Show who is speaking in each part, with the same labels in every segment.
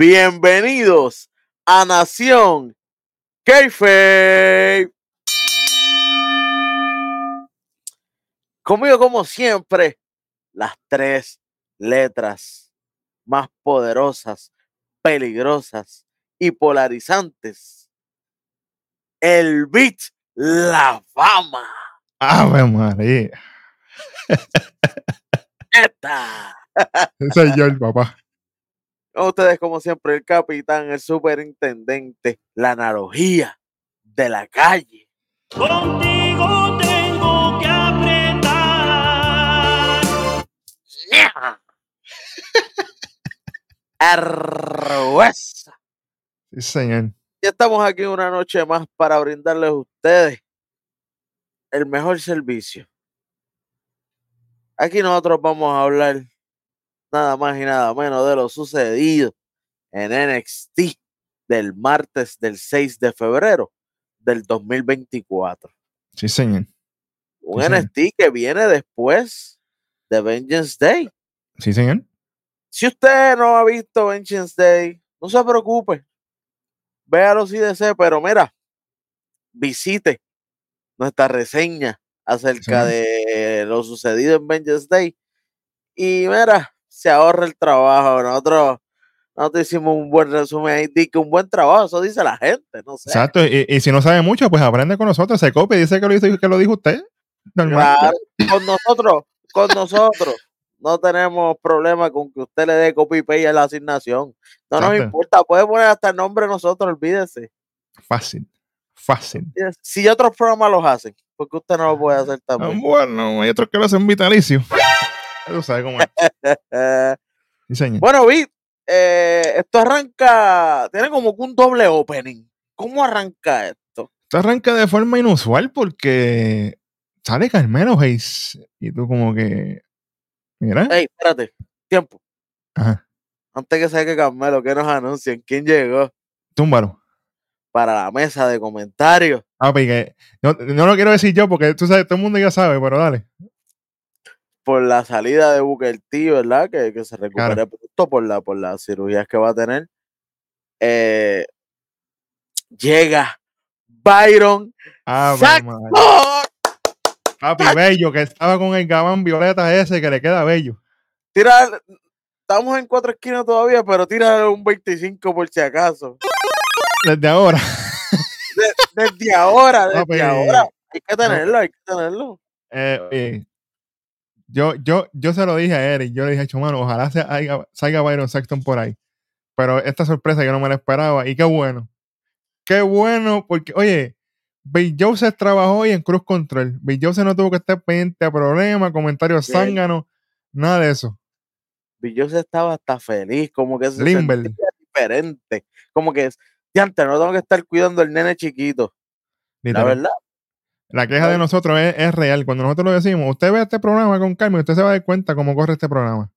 Speaker 1: Bienvenidos a Nación Keife. Conmigo, como siempre, las tres letras más poderosas, peligrosas y polarizantes. El beat, la fama.
Speaker 2: Ave María.
Speaker 1: Esta.
Speaker 2: Soy yo el papá.
Speaker 1: Con ustedes, como siempre, el capitán, el superintendente, la analogía de la calle.
Speaker 3: Contigo tengo que apretar.
Speaker 1: Arruesa.
Speaker 2: Sí, señor.
Speaker 1: Y estamos aquí una noche más para brindarles a ustedes el mejor servicio. Aquí nosotros vamos a hablar nada más y nada menos de lo sucedido en NXT del martes del 6 de febrero del 2024.
Speaker 2: Sí, señor.
Speaker 1: Un
Speaker 2: Sí, señor.
Speaker 1: NXT que viene después de Vengeance Day.
Speaker 2: Sí, señor.
Speaker 1: Si usted no ha visto Vengeance Day, no se preocupe. Véalo si desea, pero mira, visite nuestra reseña acerca
Speaker 2: Sí.
Speaker 1: de lo sucedido en Vengeance Day. Y mira, se ahorra el trabajo. Nosotros, nosotros hicimos un buen resumen ahí, di que un buen trabajo, eso dice la gente, no sé.
Speaker 2: Exacto. Y, y si no sabe mucho, pues aprende con nosotros. Se copia y dice que lo, hizo, que lo dijo usted.
Speaker 1: Claro, con nosotros, con nosotros. No tenemos problema con que usted le dé copy paste a la asignación. No nos importa, puede poner hasta el nombre de nosotros, olvídese.
Speaker 2: Fácil. Fácil.
Speaker 1: Si otros programas los hacen, porque usted no lo puede hacer
Speaker 2: Ah,
Speaker 1: también.
Speaker 2: Bueno, hay otros que lo hacen vitalicio. Tú sabes cómo es.
Speaker 1: Bueno, Vi, eh, esto arranca, tiene como que un doble opening. ¿Cómo arranca esto?
Speaker 2: Esto arranca de forma inusual porque sale Carmelo Hayes. Y tú como que... Mira.
Speaker 1: Ey, espérate, tiempo.
Speaker 2: Ajá.
Speaker 1: Antes que saque Carmelo, que nos anuncien quién llegó
Speaker 2: Túmbalo.
Speaker 1: para la mesa de comentarios.
Speaker 2: Ah, pues, que no, no lo quiero decir yo porque tú sabes, todo el mundo ya sabe, pero dale.
Speaker 1: Por la salida de Booker T, ¿verdad? Que, que se recupere
Speaker 2: Claro.
Speaker 1: pronto por, la, por las cirugías que va a tener. Eh, llega Byron.
Speaker 2: María. Papi bello, que estaba con el gabán violeta ese que le queda bello.
Speaker 1: Tira, estamos en cuatro esquinas todavía, pero tira un 25 por si acaso.
Speaker 2: Desde ahora.
Speaker 1: De- desde ahora, desde
Speaker 2: Papi,
Speaker 1: ahora. Hay que tenerlo, hay que tenerlo.
Speaker 2: Eh, eh, yo, yo, yo se lo dije a Eric, yo le dije, "Cho, mano, ojalá se haya- salga Byron Saxton por ahí. Pero esta sorpresa yo no me la esperaba y qué bueno. Qué bueno, porque, oye, Bill Joseph trabajó hoy en Cruz Control. Bill Joseph no tuvo que estar pendiente a problemas, comentarios zánganos, nada de eso.
Speaker 1: Billoso estaba hasta feliz, como que se
Speaker 2: Limber.
Speaker 1: sentía diferente. Como que, antes no tengo que estar cuidando al nene chiquito. La verdad.
Speaker 2: La queja de nosotros es, es real. Cuando nosotros lo decimos, usted ve este programa con Carmen, usted se va a dar cuenta cómo corre este programa.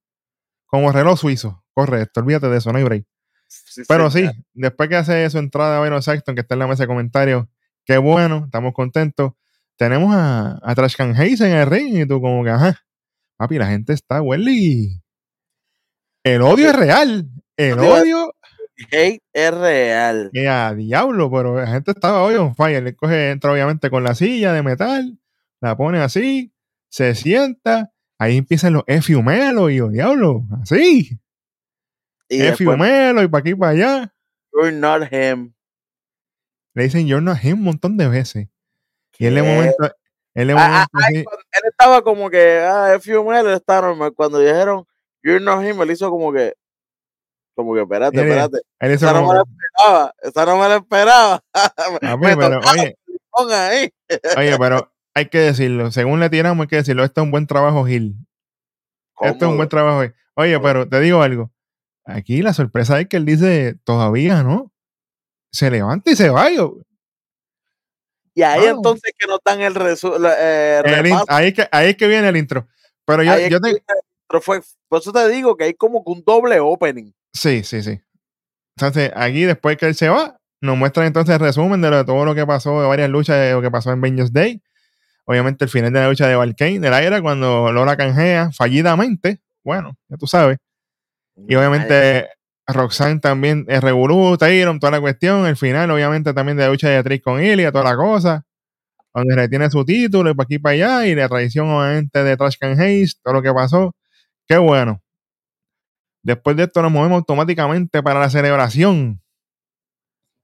Speaker 2: Como reloj suizo. Corre esto, olvídate de eso, no hay break.
Speaker 1: Sí,
Speaker 2: Pero sí, después que hace su entrada Byron Saxton, que está en la mesa de comentarios, qué bueno, estamos contentos. Tenemos a, a Trash Can Hayes en el ring y tú como que, ajá, papi, la gente está Welly. El odio es real. El odio
Speaker 1: hate es real.
Speaker 2: que a diablo, pero la gente estaba hoy on fire. Le coge, entra obviamente con la silla de metal, la pone así, se sienta, ahí empiezan los efiumelos y oh, diablo, así, efiumelos y para aquí y para allá.
Speaker 1: you're not him.
Speaker 2: Le dicen you're not him un montón de veces. Y él de
Speaker 1: ¿Qué?
Speaker 2: momento, él
Speaker 1: Ah, ah,
Speaker 2: momento
Speaker 1: ay,
Speaker 2: así,
Speaker 1: cuando él estaba como que, ah, es él está normal. Cuando dijeron, you're not him, él hizo como que, como que, espérate, espérate. Esa no
Speaker 2: como,
Speaker 1: me la esperaba, esa no me la esperaba.
Speaker 2: "Papi,
Speaker 1: me
Speaker 2: pero, oye,
Speaker 1: ahí.
Speaker 2: oye, pero hay que decirlo, según le tiramos hay que decirlo, esto es un buen trabajo Gil. Esto es un buen trabajo. Gil. Oye, pero te digo algo. Aquí la sorpresa es que él dice, todavía no. Se levanta y se va. yo.
Speaker 1: Y ahí
Speaker 2: Wow.
Speaker 1: entonces que nos dan el, resu eh,
Speaker 2: El in-
Speaker 1: repaso.
Speaker 2: ahí, es que, ahí es que viene el intro. Pero yo, yo te,
Speaker 1: pero fue, por eso te digo que hay como que un doble opening.
Speaker 2: Sí, sí, sí. Entonces, aquí después que él se va, nos muestran entonces el resumen de, lo- de todo lo que pasó, de varias luchas, de lo que pasó en Vengeance Day. Obviamente el final de la lucha de Valkane, de la era, cuando Lola canjea fallidamente. Bueno, ya tú sabes. Y obviamente Roxanne también, el Revolú, Tyron, toda la cuestión. El final, obviamente, también de la lucha de Trish con Ilya, toda la cosa. Donde retiene su título y para aquí para allá. Y la traición, obviamente, de Trash Can Hayes, todo lo que pasó. Qué bueno. Después de esto, nos movemos automáticamente para la celebración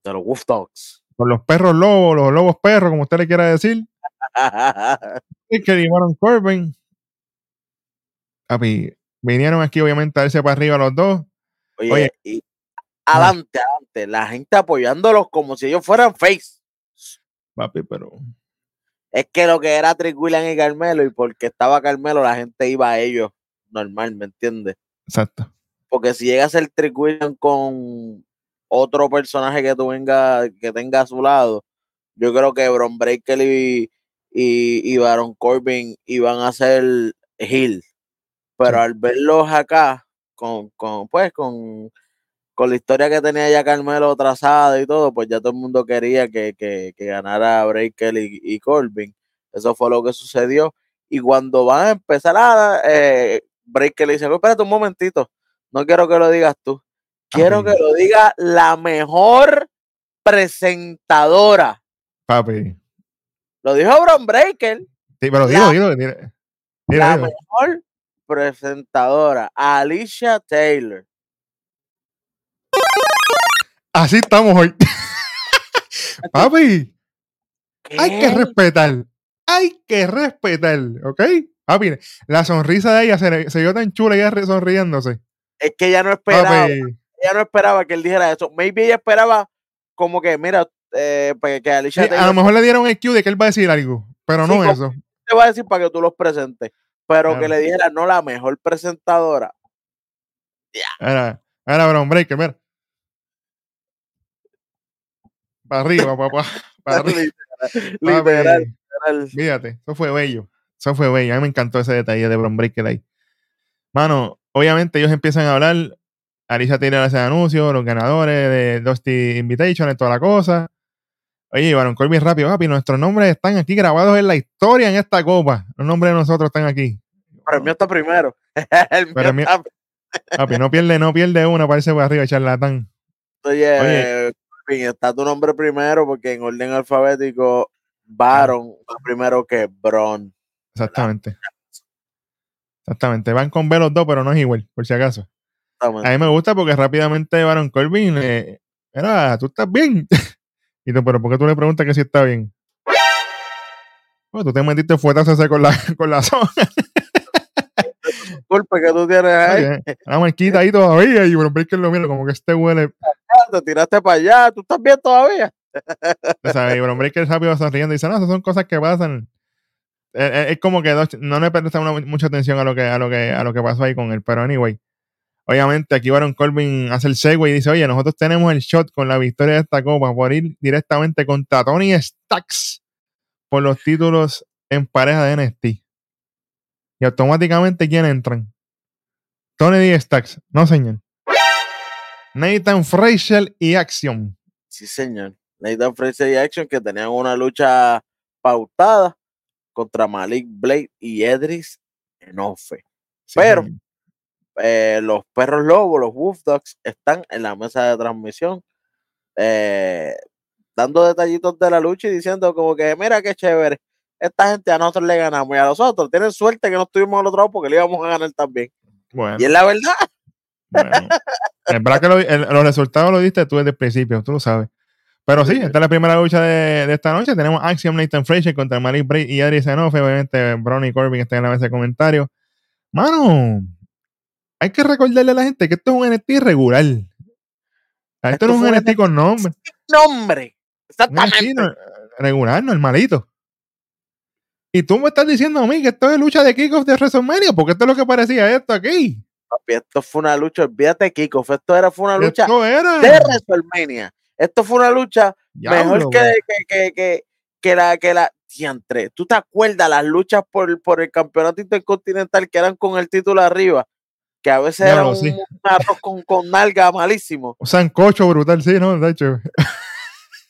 Speaker 1: De los Wolf Dogs.
Speaker 2: con los perros lobos, los lobos perros, como usted le quiera decir. Y que llevaron Corbin. Papi, vinieron aquí, obviamente, a irse para arriba los dos.
Speaker 1: Oye,
Speaker 2: Oye.
Speaker 1: y adelante, adelante. La gente apoyándolos como si ellos fueran face.
Speaker 2: Papi, pero.
Speaker 1: Es que lo que era Trick William y Carmelo, y porque estaba Carmelo, la gente iba a ellos normal, ¿me entiendes?
Speaker 2: Exacto.
Speaker 1: Porque si llega a ser Trick con otro personaje que tú venga, que tenga a su lado, yo creo que Bron Breaker y, y, y Baron Corbin iban a ser heel. Pero
Speaker 2: Sí.
Speaker 1: al verlos acá, con, con pues, con, con la historia que tenía ya Carmelo trazada y todo, pues ya todo el mundo quería que, que, que ganara Breaker y, y Corbin. Eso fue lo que sucedió. Y cuando van a empezar a eh, Breaker le dice, espérate un momentito, no quiero que lo digas tú. Quiero
Speaker 2: Papi.
Speaker 1: que lo diga la mejor presentadora.
Speaker 2: Papi.
Speaker 1: Lo dijo Bron Breaker,
Speaker 2: Sí, pero dilo, dilo, dilo.
Speaker 1: La
Speaker 2: dilo.
Speaker 1: mejor presentadora, Alicia Taylor.
Speaker 2: Así estamos hoy. Papi, hay que respetar. Hay que respetar, ¿ok? Papi, la sonrisa de ella se, se vio tan chula ella sonriéndose.
Speaker 1: Es que ella no esperaba,
Speaker 2: Papi,
Speaker 1: ella no esperaba que él dijera eso. Maybe ella esperaba como que, mira, eh, pues, que Alicia
Speaker 2: sí, a lo mejor le dieron el cue de que él va a decir algo, pero
Speaker 1: Sí,
Speaker 2: no eso.
Speaker 1: te va a decir para que tú los presentes. Pero que le dijera, no, la mejor presentadora.
Speaker 2: Era, era Brown Breaker, mira. Para arriba, papá. Para arriba.
Speaker 1: literal.
Speaker 2: Fíjate, eso fue bello. Eso fue bello. A mí me encantó ese detalle de Bron Breaker ahí. Mano, obviamente ellos empiezan a hablar. Alicia Taylor hace anuncio, los ganadores de Dusty Invitation, toda la cosa. Oye, Baron Corbin rápido, papi. Nuestros nombres están aquí grabados en la historia en esta copa. Los nombres de nosotros están aquí.
Speaker 1: Pero el mío está primero. el mío
Speaker 2: Pero el mío-
Speaker 1: está
Speaker 2: Papi, no pierde, no pierde una, parece para arriba, charlatán.
Speaker 1: Oye,
Speaker 2: Oye.
Speaker 1: Corbin, está tu nombre primero porque en orden alfabético Baron va primero que Bron.
Speaker 2: Exactamente. Exactamente. Van con B los dos, pero no es igual, por si acaso. A mí me gusta porque rápidamente Baron Corbin, eh, mira, tú estás bien. y tú, pero ¿por qué tú le preguntas que si está bien? Bueno, tú te metiste fuetazo con la, con la zona.
Speaker 1: Disculpe que tú tienes ahí.
Speaker 2: La marquita ahí todavía. Y Bron Breaker lo mira como que este huele.
Speaker 1: Te tiraste para allá. ¿Tú estás bien todavía?
Speaker 2: O sea, y Bron Breaker rápido sonriendo y dice, no, esas son cosas que pasan. Eh, eh, Es como que dos- no le presta una- mucha atención a lo, que, a, lo que, a lo que pasó ahí con él. Pero anyway, obviamente aquí Baron Corbin hace el segue y dice, oye, nosotros tenemos el shot con la victoria de esta copa por ir directamente contra Tony Stacks por los títulos en pareja de NXT. Y automáticamente, ¿quién entran? Tony D. Stacks. No, señor. Nathan Frazier y Action.
Speaker 1: Sí, señor. Nathan Fraser y Action que tenían una lucha pautada contra Malik Blade y Edris Enofe.
Speaker 2: Sí,
Speaker 1: Pero-. Eh, los perros lobos, los Wolf Dogs, están en la mesa de transmisión eh, dando detallitos de la lucha y diciendo como que mira qué chévere. Esta gente a nosotros le ganamos y a los otros tienen suerte que no estuvimos al otro lado porque le íbamos a ganar también.
Speaker 2: Bueno.
Speaker 1: Y es la verdad.
Speaker 2: Bueno, es verdad que lo- el- los resultados lo diste tú desde el principio, tú lo sabes. Pero sí, esta es la primera lucha de, de esta noche. Tenemos Axiom Nathan Frazier contra Malik Bray y Adri Zenofe. Obviamente, Brownie Corbin está en la mesa de comentarios. Mano, hay que recordarle a la gente que esto es un NXT regular. Esto,
Speaker 1: Esto
Speaker 2: no es un NXT con nombre.
Speaker 1: Nombre. Exactamente.
Speaker 2: no- regular, normalito. Y tú me estás diciendo a mí que esto es lucha de kickoff de WrestleMania, porque esto es lo que parecía esto aquí.
Speaker 1: Papi, esto fue una lucha, olvídate, Kiko. Esto era, fue una lucha
Speaker 2: era.
Speaker 1: de WrestleMania. Esto fue una lucha mejor que, que, que, que, que la que la diantre. ¿Tú te acuerdas las luchas por, por el campeonato intercontinental que eran con el título arriba? Que a veces era
Speaker 2: sí.
Speaker 1: un arroz con, con nalga malísimo.
Speaker 2: Un sancocho brutal, sí, ¿no? De hecho,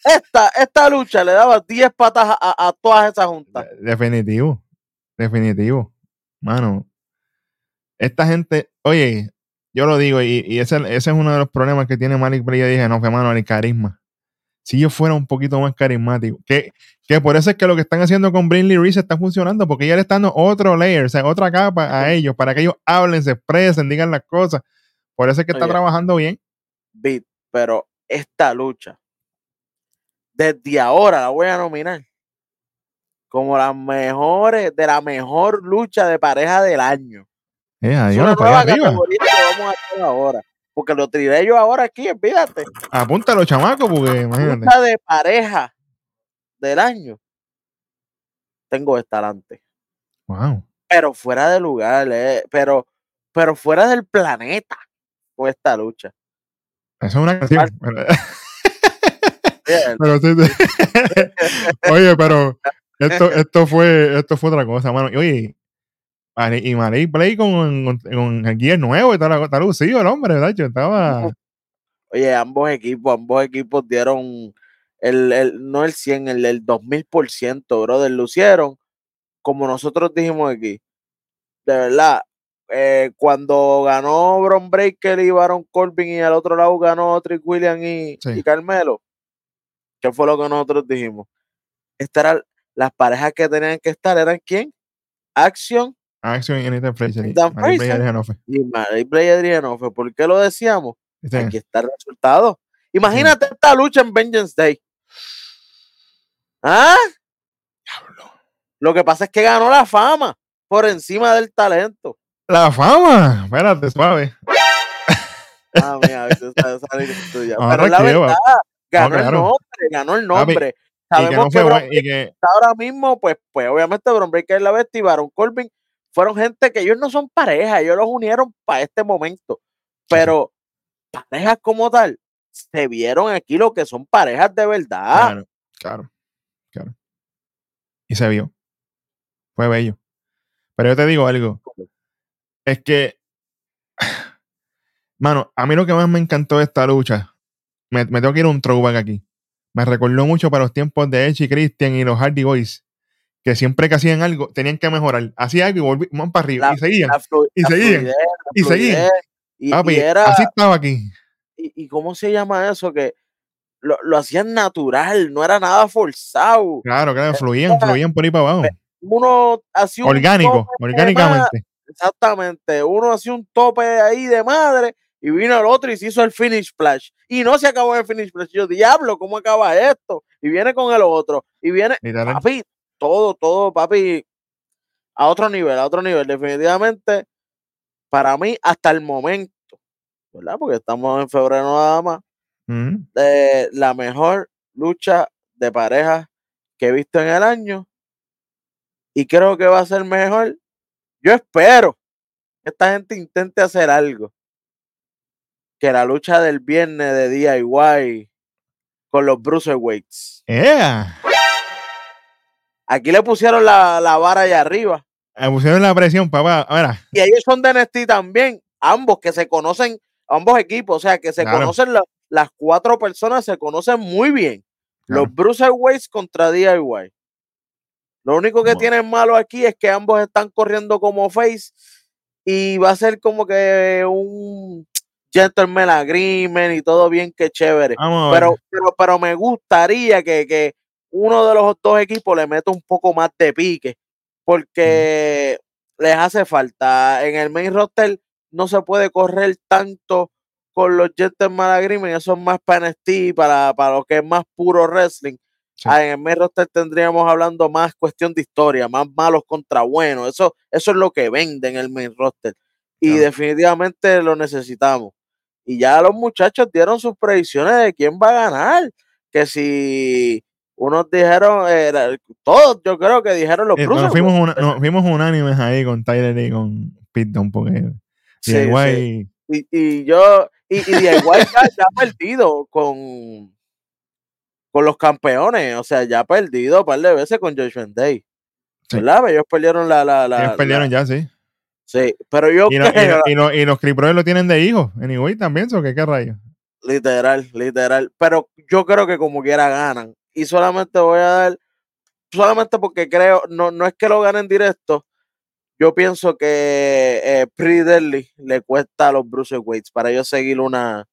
Speaker 1: Esta, esta lucha le daba 10 patas a, a- a todas esas juntas.
Speaker 2: definitivo. Definitivo. Mano, esta gente, oye, yo lo digo, y, y ese, ese es uno de los problemas que tiene Malik Blade. Yo dije, no, fue mano, el carisma. Si yo fuera un poquito más carismático, que, que por eso es que lo que están haciendo con Brinley Reese está funcionando, porque ya le están dando otro layer, o sea, otra capa a ellos, para que ellos hablen, se expresen, digan las cosas. Por eso es que está
Speaker 1: Oye.
Speaker 2: trabajando bien.
Speaker 1: Beat, pero esta lucha, desde ahora la voy a nominar como las mejores, de la mejor lucha de pareja del año.
Speaker 2: Eh,
Speaker 1: Es una nueva categoría que vamos a hacer ahora. Porque lo tiré yo ahora aquí, olvídate.
Speaker 2: Apúntalo, chamaco, porque imagínate.
Speaker 1: De pareja del año. Tengo esta adelante.
Speaker 2: Wow.
Speaker 1: Pero fuera de lugar, eh, pero, pero fuera del planeta con esta lucha.
Speaker 2: Eso es una canción. pero-
Speaker 1: Oye,
Speaker 2: pero esto, esto fue, esto fue otra cosa, mano. Oye, y Malik Play con, con, el nuevo y tal, está lucido el hombre, ¿verdad? Yo estaba.
Speaker 1: Oye, ambos equipos, ambos equipos dieron el, el- no el 100, el, el 2000%, brother, lucieron como nosotros dijimos aquí. De verdad, eh, cuando ganó Bron Breaker y Baron Corbin y al otro lado ganó Trick William y,
Speaker 2: Sí.
Speaker 1: y Carmelo, ¿qué fue lo que nosotros dijimos? Estas eran las parejas que tenían que estar, ¿eran quién? Action
Speaker 2: Action y Anita Fraser. y
Speaker 1: Dan Fraser.
Speaker 2: Adrianofe.
Speaker 1: y Adrianofe. ¿Por qué lo decíamos?
Speaker 2: ¿Viste?
Speaker 1: Aquí está el resultado. Imagínate esta lucha en Vengeance Day. ¿Ah? Lo que pasa es que ganó la fama por encima del talento.
Speaker 2: La fama. Espérate, suave.
Speaker 1: Ah, mira, es tuya. Pero es la verdad, ganó el
Speaker 2: claro.
Speaker 1: nombre, ganó el
Speaker 2: Papi,
Speaker 1: nombre.
Speaker 2: Y que
Speaker 1: Sabemos
Speaker 2: no
Speaker 1: que.
Speaker 2: Y que.
Speaker 1: ahora mismo, pues, pues obviamente Bron Breaker la bestia y Baron Corbin fueron gente que ellos no son pareja, ellos los unieron para este momento. Pero parejas como tal, se vieron aquí lo que son parejas de verdad.
Speaker 2: Claro, claro, claro. Y se vio. Fue bello. Pero yo te digo algo. Es que, mano, a mí lo que más me encantó de esta lucha, me, me tengo que ir a un throwback aquí. Me recordó mucho para los tiempos de Edge y Christian y los Hardy Boys, que siempre que hacían algo tenían que mejorar. Hacían algo y volvían para arriba.
Speaker 1: La-
Speaker 2: y seguían. Y seguían,
Speaker 1: fluidez,
Speaker 2: y seguían.
Speaker 1: Y, era,
Speaker 2: así estaba aquí.
Speaker 1: y, y cómo se llama eso, que lo, lo hacían natural, no era nada forzado.
Speaker 2: Claro, claro, fluían, fluían por ahí para abajo.
Speaker 1: Uno hacía un
Speaker 2: Orgánico, orgánicamente.
Speaker 1: Exactamente, uno hacía un tope ahí de madre y vino el otro y se hizo el finish splash. Y no se acabó el finish splash. Yo, diablo, ¿cómo acaba esto? Y viene con el otro. Y viene, papi, todo, todo, papi, a otro nivel, a otro nivel. Definitivamente, para mí, hasta el momento, ¿verdad? Porque estamos en febrero nada más,
Speaker 2: Mm.
Speaker 1: de la mejor lucha de pareja que he visto en el año. Y creo que va a ser mejor. Yo espero que esta gente intente hacer algo. Que la lucha del viernes de DIY con los Bruiserweights.
Speaker 2: ¡Ea!
Speaker 1: Aquí le pusieron la, la vara allá arriba.
Speaker 2: Me pusieron la presión, papá. Mira,
Speaker 1: Y ellos son de NXT también. Ambos que se conocen, ambos equipos. O sea, que se
Speaker 2: Claro.
Speaker 1: conocen la- las cuatro personas, se conocen muy bien.
Speaker 2: Claro.
Speaker 1: Los Bruiserweights contra DIY. Lo único que
Speaker 2: Bueno.
Speaker 1: tienen malo aquí es que ambos están corriendo como face y va a ser como que un gentleman agreement y todo bien que chévere. Pero, pero, pero me gustaría que, que uno de los dos equipos le meta un poco más de pique porque les hace falta. En el main roster no se puede correr tanto con los Gentleman Agreement, eso es más para NXT, para, para lo que es más puro wrestling.
Speaker 2: Sí.
Speaker 1: Ah, en el main roster tendríamos hablando más cuestión de historia, más malos contra buenos. Eso, eso es lo que vende en el main roster. Y
Speaker 2: Claro.
Speaker 1: definitivamente lo necesitamos. Y ya los muchachos dieron sus predicciones de quién va a ganar. Que si unos dijeron, eh, todos yo creo que dijeron los
Speaker 2: Eh,
Speaker 1: Bruiserweights.
Speaker 2: nos, fuimos una- nos fuimos unánimes ahí con Tyler y con Pete Dunne, porque
Speaker 1: Sí,
Speaker 2: DIY
Speaker 1: sí. Y, y yo, y, y DIY ya, ya ha perdido con, con los campeones. O sea, ya ha perdido un par de veces con Joshua Day.
Speaker 2: Sí.
Speaker 1: ¿Verdad? Ellos perdieron la. la, la-
Speaker 2: ellos perdieron
Speaker 1: la-
Speaker 2: ya, sí.
Speaker 1: sí, pero yo
Speaker 2: Y, no- y,
Speaker 1: creo.
Speaker 2: y, no- y los Creep Brothers lo tienen de hijos. Anyway, también, ¿so qué, qué rayos?
Speaker 1: Literal, literal. Pero yo creo que como quiera ganan. Y solamente voy a dar, solamente porque creo, no, no es que lo ganen directo, yo pienso que eh, Pretty Deadly le cuesta a los Weights para ellos seguir una.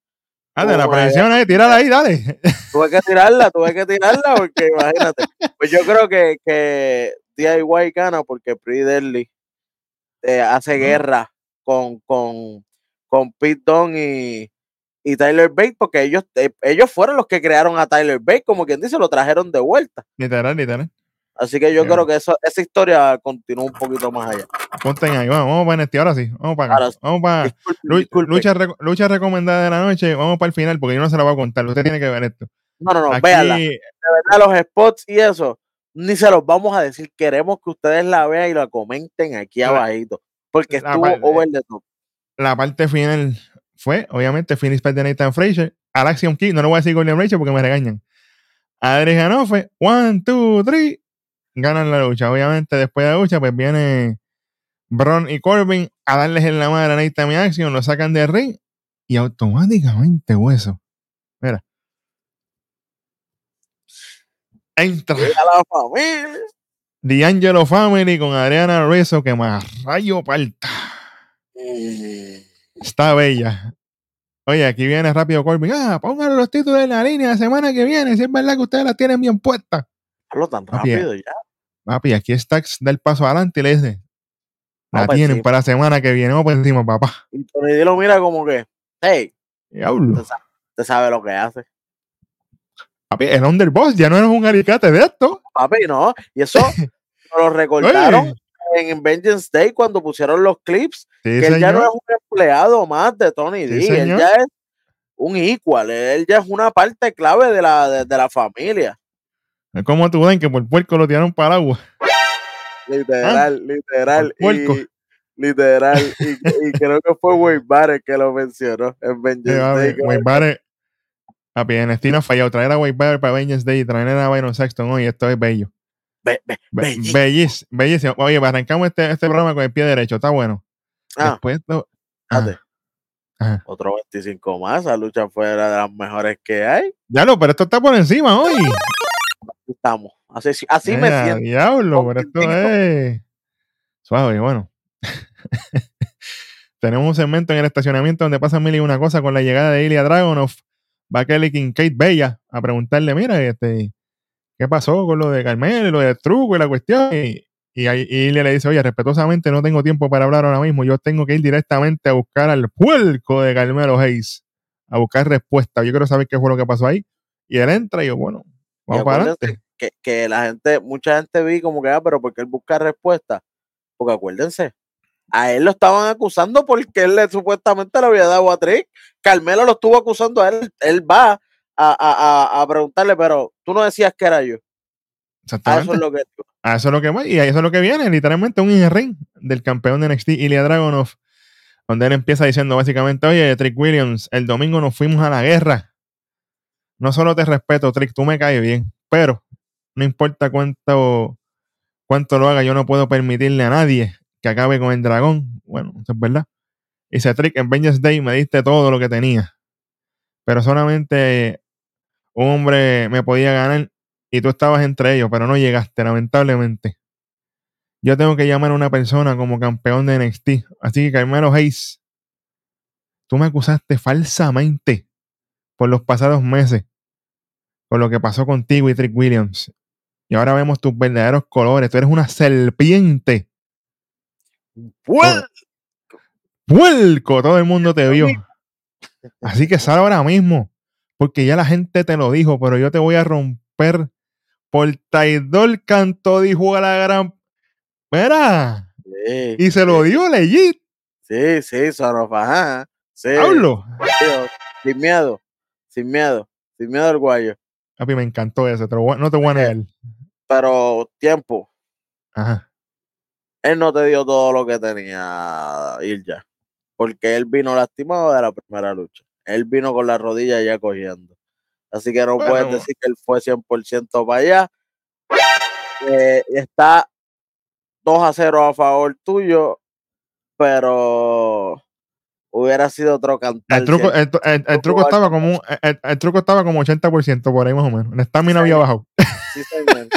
Speaker 2: Ah, de la predicción ahí, tírala ahí, dale.
Speaker 1: Tuve que tirarla, tuve que tirarla porque imagínate. Pues yo creo que, que DIY gana porque Pretty Deadly eh, hace guerra con, con, con Pete Dunne y, y Tyler Bate porque ellos, eh, ellos fueron los que crearon a Tyler Bate, como quien dice, lo trajeron de vuelta.
Speaker 2: Literal, literal.
Speaker 1: Así que yo creo que eso, esa historia continúa un poquito más allá.
Speaker 2: Ponte ahí, vamos, vamos para este, ahora sí. Vamos para acá.
Speaker 1: Ahora.
Speaker 2: Vamos para. Lucha, reco- lucha recomendada de la noche, vamos para el final porque yo no se la voy a contar. Usted tiene que ver esto.
Speaker 1: No, no, no,
Speaker 2: Aquí,
Speaker 1: véanla. De verdad, los spots y eso, ni se los vamos a decir. Queremos que ustedes la vean y la comenten aquí abajito. Porque estuvo
Speaker 2: parte-
Speaker 1: over the top.
Speaker 2: la parte final fue, obviamente, Finish de Nathan Fraser, al Action Key, no le voy a decir Golden Rachel porque me regañan. Adri Janofe, one, two, three, ganan la lucha. Obviamente, después de la lucha, pues viene Braun y Corbin a darles en la madre a Nathan y Action, lo sacan de ring y automáticamente, hueso. Mira. Entra
Speaker 1: A la familia.
Speaker 2: D'Angelo Family con Adriana Rizzo que más rayo parta.
Speaker 1: Mm.
Speaker 2: Está bella. Oye, aquí viene rápido Corbin. Ah, pónganle los títulos en la línea la semana que viene. Si es verdad que ustedes la tienen bien puesta.
Speaker 1: Hablo tan
Speaker 2: Papi,
Speaker 1: rápido ya.
Speaker 2: Papi, aquí Stacks da el paso adelante y le dice: La tienen
Speaker 1: encima.
Speaker 2: para la semana que viene. Vamos por encima, papá.
Speaker 1: Y Tony lo mira como que, hey,
Speaker 2: Diablo.
Speaker 1: usted sabe lo que hace.
Speaker 2: Papi, el underboss ya no eres un alicate de esto.
Speaker 1: Papi, no. Y eso lo recordaron
Speaker 2: Oye,
Speaker 1: en Vengeance Day cuando pusieron los clips.
Speaker 2: sí,
Speaker 1: que él ya no es un empleado más de Tony
Speaker 2: Sí,
Speaker 1: D. él ya es un equal. Él ya es una parte clave de la, de, de la familia.
Speaker 2: Es como tú ven que por puerco lo tiraron para el agua.
Speaker 1: Literal, literal.
Speaker 2: Por puerco.
Speaker 1: Y, literal. y, y creo que fue Wade Barrett que lo mencionó en Vengeance Day. que-
Speaker 2: Wade Barrett. Estino ha fallado. Traer a Wade Barrett para Vengeance Day y traer a Byron Saxton hoy. Esto es bello.
Speaker 1: Ve-
Speaker 2: Be-
Speaker 1: Belli-
Speaker 2: bellis- bellísimo. Oye, arrancamos este, este programa con el pie derecho. Está bueno.
Speaker 1: Ah,
Speaker 2: Después
Speaker 1: espérate.
Speaker 2: Ajá.
Speaker 1: Otro 25 más. Esa lucha fue de las mejores que hay.
Speaker 2: Ya lo, pero esto está por encima hoy.
Speaker 1: Aquí Estamos. Así, así me siento.
Speaker 2: Diablo, pero esto es suave, bueno. Tenemos un segmento en el estacionamiento donde pasa mil y una cosa con la llegada de Ilya Dragonov. Va Kelly Kincaid Bella a preguntarle, mira, este, ¿qué pasó con lo de Carmelo y lo de truco y la cuestión? Y, y, ahí- y le dice, oye, respetuosamente no tengo tiempo para hablar ahora mismo. Yo tengo que ir directamente a buscar al puerco de Carmelo Hayes, a buscar respuesta. Yo quiero saber qué fue lo que pasó ahí. Y él entra y yo, bueno, vamos para adelante.
Speaker 1: Que, que la gente, mucha gente vi como que, ah, pero porque él busca respuesta. Porque acuérdense, a él lo estaban acusando porque él le, supuestamente le había dado a Trick. Carmelo lo estuvo acusando a él. Él va a, a, a, a preguntarle, pero tú no decías que era yo.
Speaker 2: Exactamente.
Speaker 1: eso es lo que digo.
Speaker 2: A eso es lo que va, y a eso es lo que viene, literalmente un in-ring del campeón de NXT, Ilya Dragunov, donde él empieza diciendo básicamente, oye, Trick Williams, el domingo nos fuimos a la guerra. No solo te respeto, Trick, tú me caes bien, pero no importa cuánto, cuánto lo haga, yo no puedo permitirle a nadie que acabe con el dragón. Bueno, eso es verdad. Dice Trick, en Vengeance Day me diste todo lo que tenía, pero solamente un hombre me podía ganar y tú estabas entre ellos, pero no llegaste, lamentablemente. Yo tengo que llamar a una persona como campeón de NXT. Así que Carmelo Hayes, tú me acusaste falsamente por los pasados meses, por lo que pasó contigo y Trick Williams. Y ahora vemos tus verdaderos colores. Tú eres una serpiente.
Speaker 1: Pues,
Speaker 2: ¡Puerco! Todo el mundo te vio. Así que sal ahora mismo. Porque ya la gente te lo dijo, pero yo te voy a romper por traidor canto, dijo a la gran. Mira.
Speaker 1: sí,
Speaker 2: Y se lo dio legit.
Speaker 1: sí, sí, son of- ajá, Sí,
Speaker 2: Hablo.
Speaker 1: sin miedo, sin miedo, sin miedo al guayo.
Speaker 2: Papi, me encantó te lo a- no te voy a negar.
Speaker 1: Pero tiempo,
Speaker 2: Ajá.
Speaker 1: él no te dio todo lo que tenía Ilja. Porque él vino lastimado de la primera lucha. Él vino con la rodilla ya cogiendo. Así que no puedes decir que él fue 100% para allá. Eh, está 2 a 0 a favor tuyo, pero hubiera sido otro cantar.
Speaker 2: El truco,
Speaker 1: si
Speaker 2: el, el- el truco estaba como un- el, el truco estaba como 80% por ahí más o menos. La estamina había
Speaker 1: Sí.
Speaker 2: bajado.
Speaker 1: Sí, señor.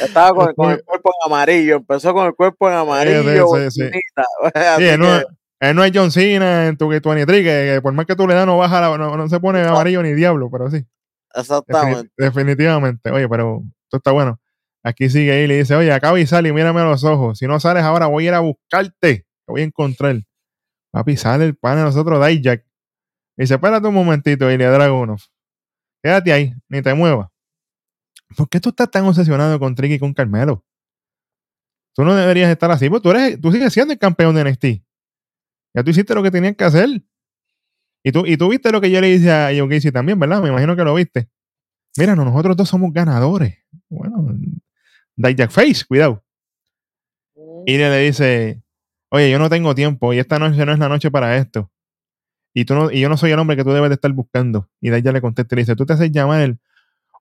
Speaker 1: Estaba con, con el cuerpo en amarillo, empezó con el cuerpo en amarillo.
Speaker 2: sí, sí. Sí, él, no,
Speaker 1: que,
Speaker 2: él no es John Cena en tu 23, que, que por más que tú le das no baja la- no, no se pone amarillo ni diablo, pero sí.
Speaker 1: Exactamente.
Speaker 2: definitivamente. Oye, pero esto está bueno. Aquí sigue ahí y le dice, oye, acaba y sale y mírame a los ojos. Si no sales ahora, voy a ir a buscarte. Te voy a encontrar. Papi, sale el pan de nosotros, Dijak. Y dice, espérate un momentito, Ilya Dragunov. Quédate ahí, ni te muevas. ¿Por qué tú estás tan obsesionado con Tricky y con Carmelo? Tú no deberías estar así, porque tú, eres, tú sigues siendo el campeón de NXT. Ya tú hiciste lo que tenías que hacer. Y tú, y tú viste lo que yo le hice a John Gacy también, ¿verdad? Me imagino que lo viste. Mira, no, nosotros dos somos ganadores. Bueno, Dijak Face, cuidado. Y le dice, oye, yo no tengo tiempo y esta noche no es la noche para esto. Y, tú no, y yo no soy el hombre que tú debes de estar buscando. Y Dijak le contesta y le dice, tú te haces llamar el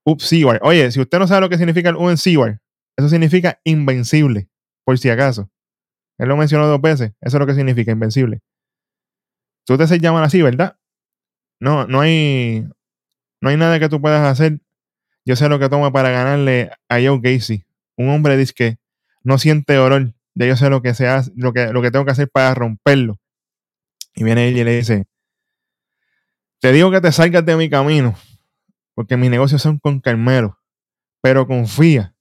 Speaker 2: Up Seward. Oye, si usted no sabe lo que significa el UN Seward, eso significa invencible, por si acaso. Él lo mencionó dos veces. Eso es lo que significa, invencible. Tú te haces llamar así, ¿verdad? No, no hay, no hay nada que tú puedas hacer. Yo sé lo que toma para ganarle a Joe Gacy. Un hombre dice que no siente dolor. Ya yo sé lo que se hace, lo que, lo que tengo que hacer para romperlo. Y viene él y le dice: Te digo que te salgas de mi camino, porque mis negocios son con Carmelo. Pero confía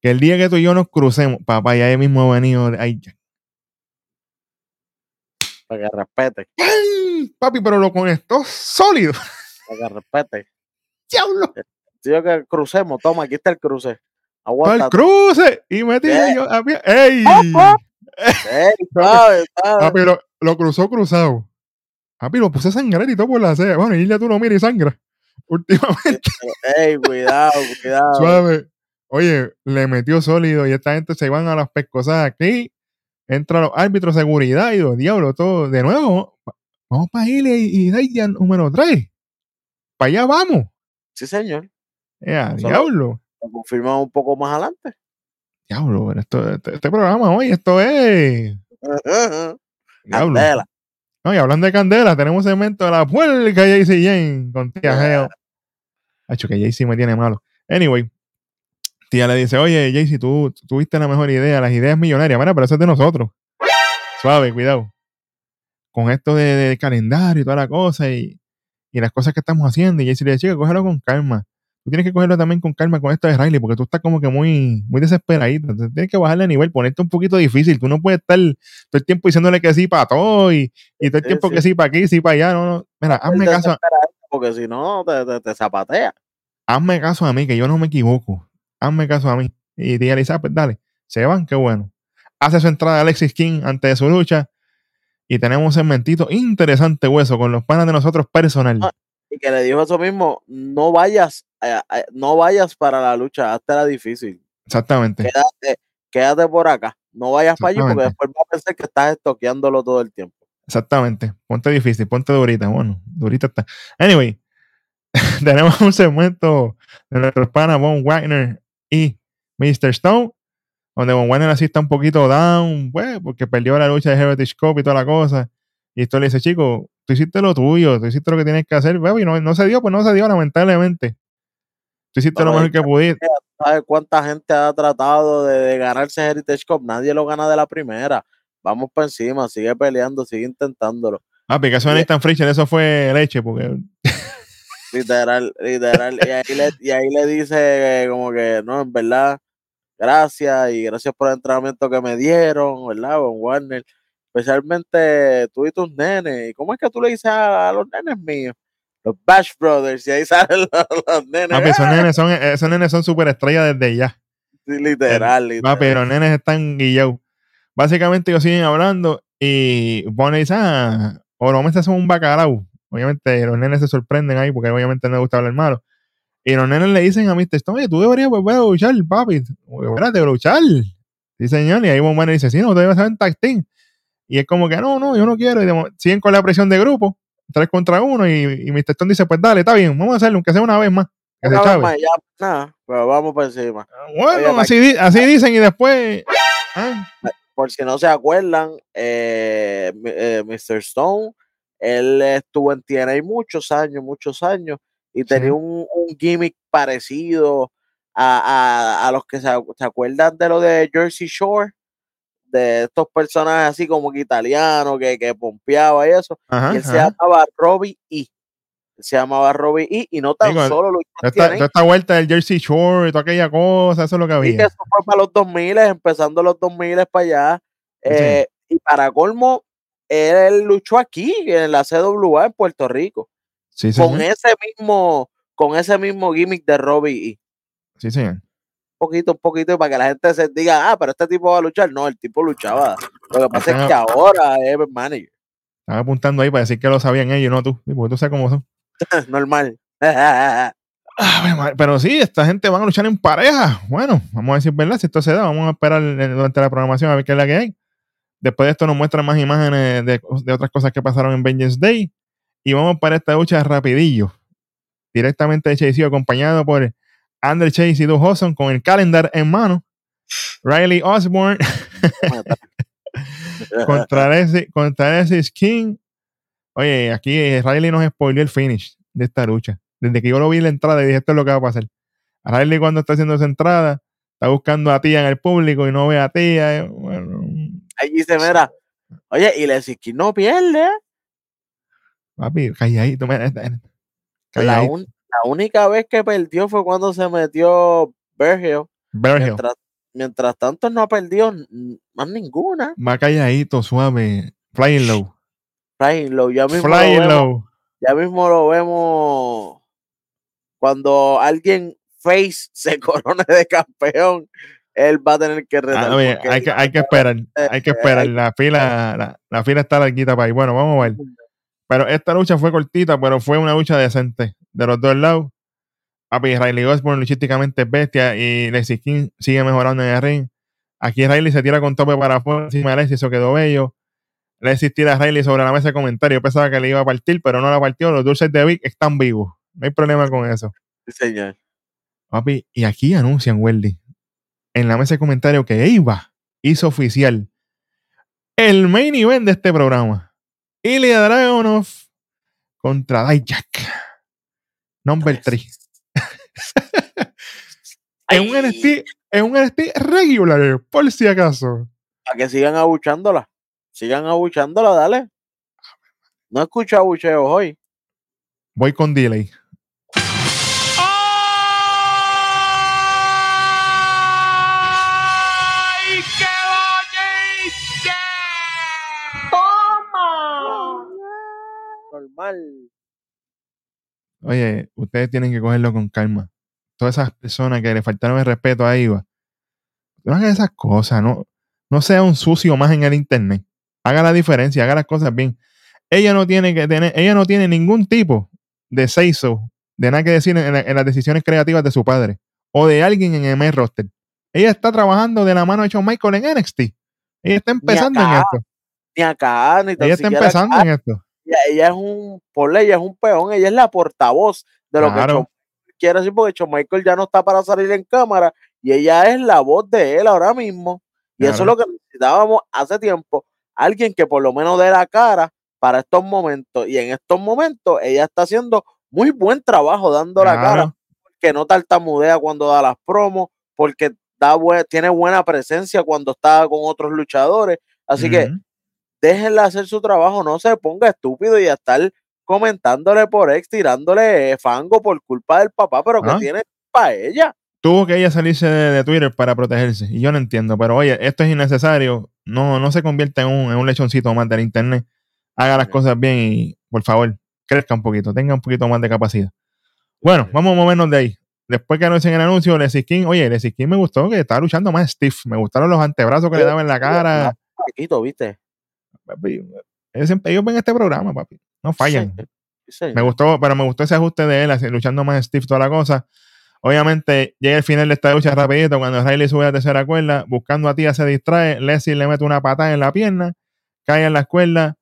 Speaker 2: que el día que tú y yo nos crucemos, papá, ya ahí mismo ha venido. Ay, ya.
Speaker 1: Para que respete,
Speaker 2: ¡Ay! Papi, pero lo conectó sólido.
Speaker 1: para que respete.
Speaker 2: ¡Diablo!
Speaker 1: Digo que crucemos, toma, aquí está el cruce.
Speaker 2: ¡Para
Speaker 1: Aguanta.
Speaker 2: el cruce! Y metí
Speaker 1: Eh.
Speaker 2: yo. a mí- ¡Ey!
Speaker 1: Ey, suave, suave.
Speaker 2: Papi, lo, lo cruzó cruzado. Papi, lo puse a sangrar y todo por la ceja. Bueno, y ya tú lo miras y sangra. Últimamente,
Speaker 1: Ey, cuidado, cuidado.
Speaker 2: suave. Oye, le metió sólido y esta gente se van a las pescosas aquí. Entra los árbitros de seguridad y los diablos, todo. De nuevo, va- vamos para Ile y, y Daya número 3. Para allá vamos.
Speaker 1: Sí, señor.
Speaker 2: Ya,
Speaker 1: Solo-
Speaker 2: diablo.
Speaker 1: Lo confirmamos un poco más adelante.
Speaker 2: Diablo, pero esto, este, este programa hoy, esto es. Diablo.
Speaker 1: Candela.
Speaker 2: No, y hablando de candela, tenemos segmento de la puerca JC Jane con tía. Geo. Hacho, que JC me tiene malo. Anyway, tía le dice, oye, JC, tú tú tuviste la mejor idea, las ideas millonarias. Bueno, pero eso es de nosotros. Suave, cuidado. Con esto de, de calendario y toda la cosa y, y las cosas que estamos haciendo. Y JC le dice, chica, cógelo con calma. Tú tienes que cogerlo también con calma con esto de Riley, porque tú estás como que muy, muy desesperadito. Entonces, tienes que bajarle a nivel, ponerte un poquito difícil. Tú no puedes estar todo el tiempo diciéndole que sí para todo y, y todo el
Speaker 1: Sí,
Speaker 2: tiempo
Speaker 1: sí.
Speaker 2: que sí para aquí, sí para allá. No, no. Mira, hazme caso,
Speaker 1: Porque si no, te, te, te zapatea.
Speaker 2: hazme caso a mí, que yo no me equivoco. Hazme caso a mí. Y dice, ah, pues dale, se van, qué bueno. Hace su entrada Alexis King antes de su lucha. Y tenemos un segmentito interesante, hueso, con los panas de nosotros personal.
Speaker 1: Ah. Y que le dijo eso mismo, no vayas, eh, eh, no vayas para la lucha, hazte la difícil.
Speaker 2: Exactamente.
Speaker 1: Quédate, quédate por acá. No vayas para allí porque después va a pensar que estás estoqueándolo todo el tiempo.
Speaker 2: Exactamente. Ponte difícil, ponte durita. Bueno, durita está. Anyway, tenemos un segmento de nuestros panas Von Wagner y Mr. Stone, donde Von Wagner así está un poquito down, pues, porque perdió la lucha de Heritage Cup y toda la cosa. Y esto le dice, chico, tú hiciste lo tuyo, tú hiciste lo que tienes que hacer, baby, y no, no se dio, pues no se dio, lamentablemente. Tú hiciste lo mejor que pudiste.
Speaker 1: ¿Sabes cuánta gente ha tratado de, de ganarse Heritage Cup? Nadie lo gana de la primera. Vamos por encima, sigue peleando, sigue intentándolo.
Speaker 2: Ah,
Speaker 1: Y-
Speaker 2: en Instant Friction, eso fue leche, porque
Speaker 1: Literal, literal. Y ahí le, y ahí le dice eh, como que, no, en verdad, gracias y gracias por el entrenamiento que me dieron, ¿verdad? Von Warner. Especialmente tú y tus nenes. ¿Y cómo es que tú le dices a, a los nenes míos? Los Bash Brothers. Y ahí salen los, los nenes.
Speaker 2: papi, esos nenes son, esos nenes son súper estrellas desde ya.
Speaker 1: Sí, literal, literal.
Speaker 2: Va, pero nenes están guillados. Básicamente ellos siguen hablando y Bonnie dice, ah, Oromes son un bacalao. Obviamente los nenes se sorprenden ahí porque obviamente no les gusta hablar malo. Y los nenes le dicen a Mr. Stone, oye, tú deberías volver a luchar, papi. Espérate, luchar. Sí, señor. Y ahí Wagner dice, sí, no, tú debes estar en tag team. Y es como que, no, no, yo no quiero. Y de siguen con la presión de grupo, tres contra uno. Y, y Mr. Stone dice, pues dale, está bien, vamos a hacerlo, aunque sea una vez más. Que se
Speaker 1: vez más, ya, nada, pero vamos por encima.
Speaker 2: Bueno,
Speaker 1: Oye,
Speaker 2: así, así dicen y después... ah,
Speaker 1: por si no se acuerdan, eh, eh, Mr. Stone, él estuvo en TNA muchos años, muchos años, y tenía
Speaker 2: Sí.
Speaker 1: un, un gimmick parecido a, a, a los que se, se acuerdan de lo de Jersey Shore, de estos personajes así como que italianos que, que pompeaba y eso.
Speaker 2: Ajá,
Speaker 1: y él se llamaba Robbie E. Se llamaba Robbie E. Y no tan
Speaker 2: Digo,
Speaker 1: solo lo
Speaker 2: esta, esta vuelta del Jersey Shore y toda aquella cosa, eso es lo que
Speaker 1: Y que
Speaker 2: había.
Speaker 1: eso fue para los 2000, empezando los 2000 para allá.
Speaker 2: Sí.
Speaker 1: Eh, y para colmo, él luchó aquí, en la CWA en Puerto Rico,
Speaker 2: Sí,
Speaker 1: con
Speaker 2: señor.
Speaker 1: ese mismo, con ese mismo gimmick de Robbie E.
Speaker 2: Sí, señor.
Speaker 1: Un poquito, un poquito, para que la gente se diga, ah, pero este tipo va a luchar. No, el tipo luchaba. Lo que pasa es que ahora es manager.
Speaker 2: Están apuntando ahí para decir que lo sabían ellos, no tú. Porque tú sabes cómo son.
Speaker 1: Normal.
Speaker 2: Madre, Pero sí, esta gente van a luchar en pareja. Bueno, vamos a decir verdad, si esto se da, vamos a esperar eh, durante la programación a ver qué es la que hay. Después de esto nos muestran más imágenes de, de otras cosas que pasaron en Vengeance Day. Y vamos para esta lucha rapidillo. Directamente de Chase acompañado por Andrew Chase y Doug Hudson con el calendar en mano. Riley Osborne contra ese, contra King. Oye, aquí eh, Riley nos spoileó el finish de esta lucha. Desde que yo lo vi en la entrada y dije, esto es lo que va a pasar. Riley cuando está haciendo esa entrada, está buscando a Tía en el público y no ve a Tía.
Speaker 1: Ahí dice, mira, oye, y le que no pierde.
Speaker 2: papi, calladito. mira,
Speaker 1: La, un- la única vez que perdió fue cuando se metió
Speaker 2: Hill.
Speaker 1: Mientras, mientras tanto no ha perdido más ninguna.
Speaker 2: Va calladito, suave. Flying low.
Speaker 1: Flying low, ya mismo, lo
Speaker 2: Flying
Speaker 1: vemos,
Speaker 2: low.
Speaker 1: ya mismo lo vemos cuando alguien face se corone de campeón, él va a tener que retar.
Speaker 2: Ah,
Speaker 1: porque
Speaker 2: hay, que, hay que esperar. Hay que
Speaker 1: eh,
Speaker 2: esperar.
Speaker 1: hay-
Speaker 2: La fila, la, la fila está larguita para ahí. Bueno, vamos a ver. Pero esta lucha fue cortita, pero fue una lucha decente de los dos lados. Papi, Riley Osborne luchísticamente es bestia y Lexi King sigue mejorando en el ring. Aquí Riley se tira con tope para afuera encima de Lexi, eso quedó bello. Lexi tira a Riley sobre la mesa de comentarios. Yo pensaba que le iba a partir, pero no la partió. Los dulces de Vic están vivos. No hay problema con eso.
Speaker 1: Sí, señor.
Speaker 2: Papi, y aquí anuncian, Weldy, en la mesa de comentarios que Eva hizo oficial el main event de este programa. Ilya Dragunov contra Dijak. Number 3. en un NXT, en un NXT regular, por si acaso.
Speaker 1: Para que sigan abuchándola. Sigan abuchándola, dale. No escucho abucheos hoy.
Speaker 2: Voy con delay.
Speaker 1: Normal.
Speaker 2: Oye, ustedes tienen que cogerlo con calma. Todas esas personas que le faltaron el respeto a Iva, no hagan esas cosas, no, no sea un sucio más en el internet. Haga la diferencia, haga las cosas bien. Ella no tiene que tener, ella no tiene ningún tipo de seiso, de nada que decir en, la- en las decisiones creativas de su padre o de alguien en el roster. Ella está trabajando de la mano de Shawn Michael en NXT. Ella está empezando en esto.
Speaker 1: Ni acá, ni
Speaker 2: Ella está empezando
Speaker 1: acá.
Speaker 2: en esto.
Speaker 1: Ella, ella es un, ponle, ella es un peón, ella es la portavoz de lo
Speaker 2: Claro.
Speaker 1: que quiere decir, porque Michael ya no está para salir en cámara y ella es la voz de él ahora mismo. Y eso es lo que necesitábamos hace tiempo, alguien que por lo menos dé la cara para estos momentos. Y en estos momentos ella está haciendo muy buen trabajo dando la cara, porque no tartamudea cuando da las promos, porque da bue- tiene buena presencia cuando está con otros luchadores. Así que. Déjenla hacer su trabajo, no se ponga estúpido y a estar comentándole por ex, tirándole fango por culpa del papá, pero que
Speaker 2: Ah.
Speaker 1: tiene para ella.
Speaker 2: tuvo que ella salirse de, de Twitter para protegerse. Y yo no entiendo, pero oye, esto es innecesario. No, no se convierta en un, en un lechoncito más del internet. Haga las
Speaker 1: Sí.
Speaker 2: cosas bien y, por favor, crezca un poquito, tenga un poquito más de capacidad. Bueno, vamos a movernos de ahí. Después que anuncien el anuncio, Leslie King, oye, Leslie King me gustó que estaba luchando más stiff. Me gustaron los antebrazos que le daba en la cara.
Speaker 1: Paquito, ¿viste?
Speaker 2: Papi, ellos, siempre- ellos ven este programa, papi. No fallan.
Speaker 1: Sí, sí, señor.
Speaker 2: Me gustó, pero me gustó ese ajuste de él, así, luchando más stiff toda la cosa. Obviamente, llega el final de esta lucha rapidito cuando Riley sube a la tercera cuerda, buscando a Tía se distrae, Leslie le mete una patada en la pierna, cae en la cuerda,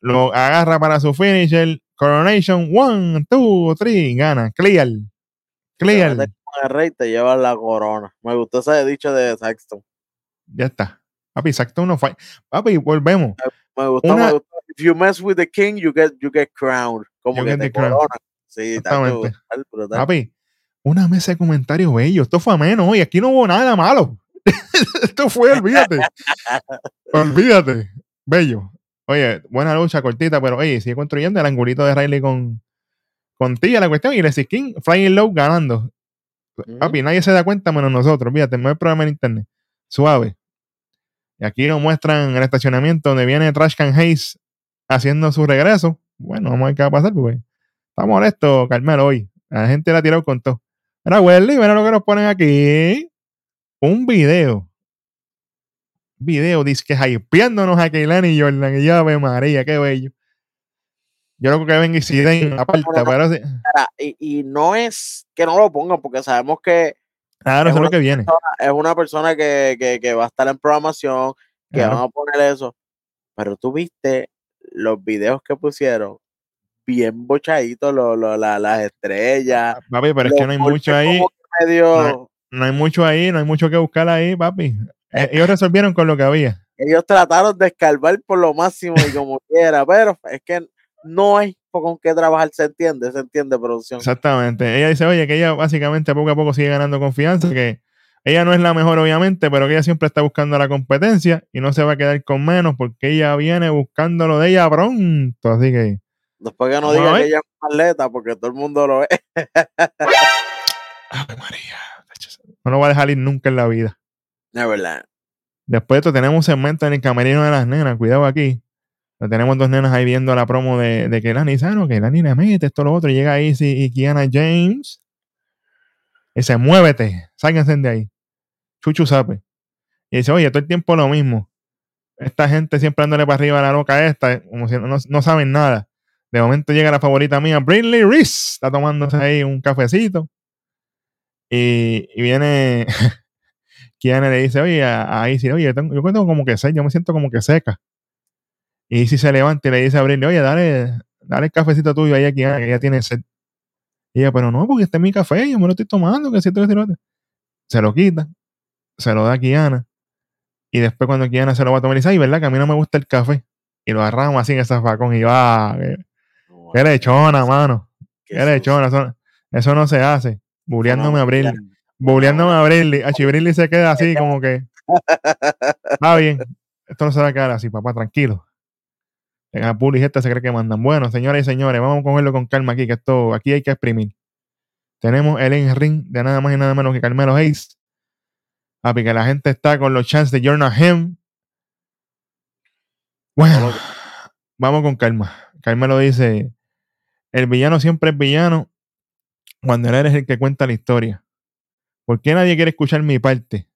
Speaker 2: lo agarra para su finisher, Coronation, one, two, three, gana, clear,
Speaker 1: Te
Speaker 2: clear,
Speaker 1: con el rey, te llevas la corona. Me gustó ese dicho de Saxton.
Speaker 2: ya está. Papi, exacto uno falla. Papi, volvemos.
Speaker 1: Me gustó,
Speaker 2: Una-
Speaker 1: me gustó. If you mess with the king, you get, you get crowned. Como que te corona. Sí,
Speaker 2: Exactamente.
Speaker 1: brutal.
Speaker 2: Papi, Una mesa de comentarios bello. Esto fue ameno y aquí no hubo nada malo. Esto fue, olvídate. olvídate. Bello. Oye, buena lucha, cortita, pero oye, sigue construyendo el angulito de Riley con, con Tía la cuestión. Y Leslie King, Flying Low ganando.
Speaker 1: Ujú.
Speaker 2: Papi, nadie se da cuenta menos nosotros. Fíjate, no hay problema en internet. Suave. Y aquí nos muestran el estacionamiento donde viene Trash Can Hayes haciendo su regreso. Bueno, vamos a ver qué va a pasar, porque está molesto Carmelo hoy. La gente la ha tirado con todo. Mira, Welly, mira lo que nos ponen aquí. Un video. Video, dice que hypeándonos a Keilani y Jordan. Y ya ve María, qué bello. Yo creo que ven y si den pero sí.
Speaker 1: Mira, Y, y no es que no lo pongan, porque sabemos que
Speaker 2: Claro,
Speaker 1: Es
Speaker 2: eso es lo que viene.
Speaker 1: es una persona que, que, que va a estar en programación, que
Speaker 2: Claro.
Speaker 1: van a poner eso. Pero tú viste los videos que pusieron, bien bochaditos, lo- lo- la- las estrellas.
Speaker 2: Papi, pero es que no hay mucho ahí.
Speaker 1: medio-
Speaker 2: No hay mucho ahí, no hay mucho que buscar ahí, papi. Eh, Ellos resolvieron con lo que había.
Speaker 1: ellos trataron de escarbar por lo máximo y como quiera, pero es que no hay con qué trabajar, se entiende, se entiende producción.
Speaker 2: Exactamente. Ella dice, oye, que ella básicamente poco a poco sigue ganando confianza, que ella no es la mejor, obviamente, pero que ella siempre está buscando la competencia y no se va a quedar con menos porque ella viene buscando lo de ella pronto. Así que,
Speaker 1: Después que no
Speaker 2: Vamos a
Speaker 1: digan
Speaker 2: ver.
Speaker 1: que ella es una atleta, porque todo el mundo lo ve.
Speaker 2: Ave María, no lo va a dejar ir nunca en la vida.
Speaker 1: Es verdad.
Speaker 2: Después de esto tenemos un segmento en el camerino de las nenas, cuidado aquí. Lo tenemos dos nenas ahí viendo la promo de, de Kelani. Dice, ah, no, Kelani le mete esto, lo otro. Y llega ahí sí, y Kiana James. Y dice, muévete, sáquense de ahí. Chuchu sabe. Y dice, oye, todo el tiempo lo mismo. Esta gente siempre dándole para arriba la loca esta, como si no, no saben nada. De momento llega la favorita mía, Brinley Reese. Está tomándose ahí un cafecito. Y, y viene Kiana le dice, oye, a, a Izzy, oye, tengo, como que yo me siento como que seca. Y Izzy se levanta y le dice a Brinley, oye, dale, dale el cafecito tuyo ahí a Kiana, que ella tiene sed. Y ella, pero no, porque este es mi café, yo me lo estoy tomando, que siento que se lo Se lo quita, se lo da a Kiana. Y después cuando Kiana se lo va a tomar, dice, ay, ¿verdad? Que a mí no me gusta el café. Y lo agarramos así en ese facón y va, qué, qué lechona, mano.
Speaker 1: Qué
Speaker 2: Qué lechona, eso, eso no se hace. Buleándome a Brinley. Buleándome a Brinley. A Brinley se queda así como que. Está bien. Esto no se va a quedar así, papá, tranquilo. Y gente se cree que mandan. Bueno, señoras y señores, vamos a cogerlo con calma aquí, que esto aquí hay que exprimir. Tenemos el en ring de nada más y nada menos que Carmelo Hayes. Papi, que la gente está con los chances de Jordan Hem. Bueno, vamos con calma. Carmelo dice: El villano siempre es villano cuando él eres el que cuenta la historia. ¿Por qué nadie quiere escuchar mi parte?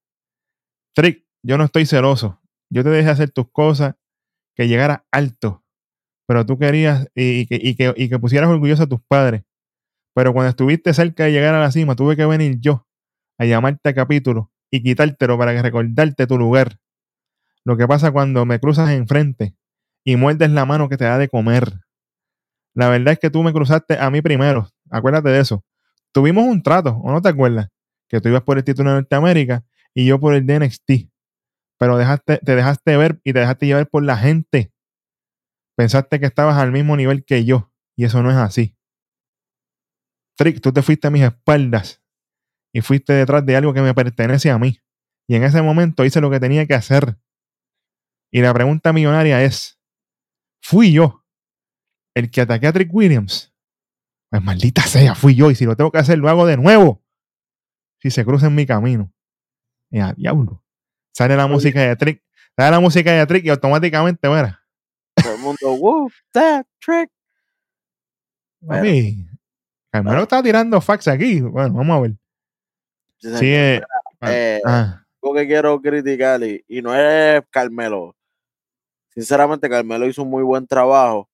Speaker 2: Trick, yo no estoy celoso. Yo te dejé hacer tus cosas, que llegaras alto. Pero tú querías y, que, y, que, y que pusieras orgulloso a tus padres. Pero cuando estuviste cerca de llegar a la cima, tuve que venir yo a llamarte a capítulo y quitártelo para que recordarte tu lugar. Lo que pasa cuando me cruzas enfrente y muerdes la mano que te da de comer. La verdad es que tú me cruzaste a mí primero. Acuérdate de eso. Tuvimos un trato, ¿o no te acuerdas? Que tú ibas por el título de Norteamérica y yo por el de. Pero dejaste, te dejaste ver y te dejaste llevar por la gente. Pensaste que estabas al mismo nivel que yo. Y eso no es así. Trick, tú te fuiste a mis espaldas y fuiste detrás de algo que me pertenece a mí. Y en ese momento hice lo que tenía que hacer. Y la pregunta millonaria es, ¿fui yo el que ataqué a Trick Williams? Pues maldita sea, fui yo. Y si lo tengo que hacer, lo hago de nuevo. Si se cruza en mi camino. Y a diablo. Sale la
Speaker 1: Oye.
Speaker 2: música de Trick. Sale la música de Trick y automáticamente, mira,
Speaker 1: mundo, woo, that trick. Bueno.
Speaker 2: papi, Carmelo está tirando fax aquí. Bueno, vamos a ver.
Speaker 1: Sí,
Speaker 2: Sí, eh,
Speaker 1: eh,
Speaker 2: ah,
Speaker 1: Algo que quiero criticar y, y no es Carmelo. Sinceramente, Carmelo hizo un muy buen trabajo,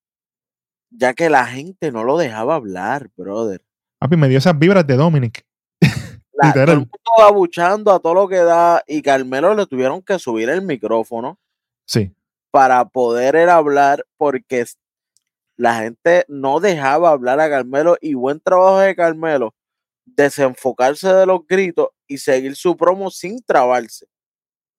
Speaker 1: ya que la gente no lo dejaba hablar, brother.
Speaker 2: papi, me dio esas vibras de Dominic.
Speaker 1: La, todo el
Speaker 2: Literal.
Speaker 1: mundo abuchando a todo lo que da y Carmelo le tuvieron que subir el micrófono
Speaker 2: Sí.
Speaker 1: Para poder él hablar porque la gente no dejaba hablar a Carmelo y buen trabajo de Carmelo desenfocarse de los gritos y seguir su promo sin trabarse.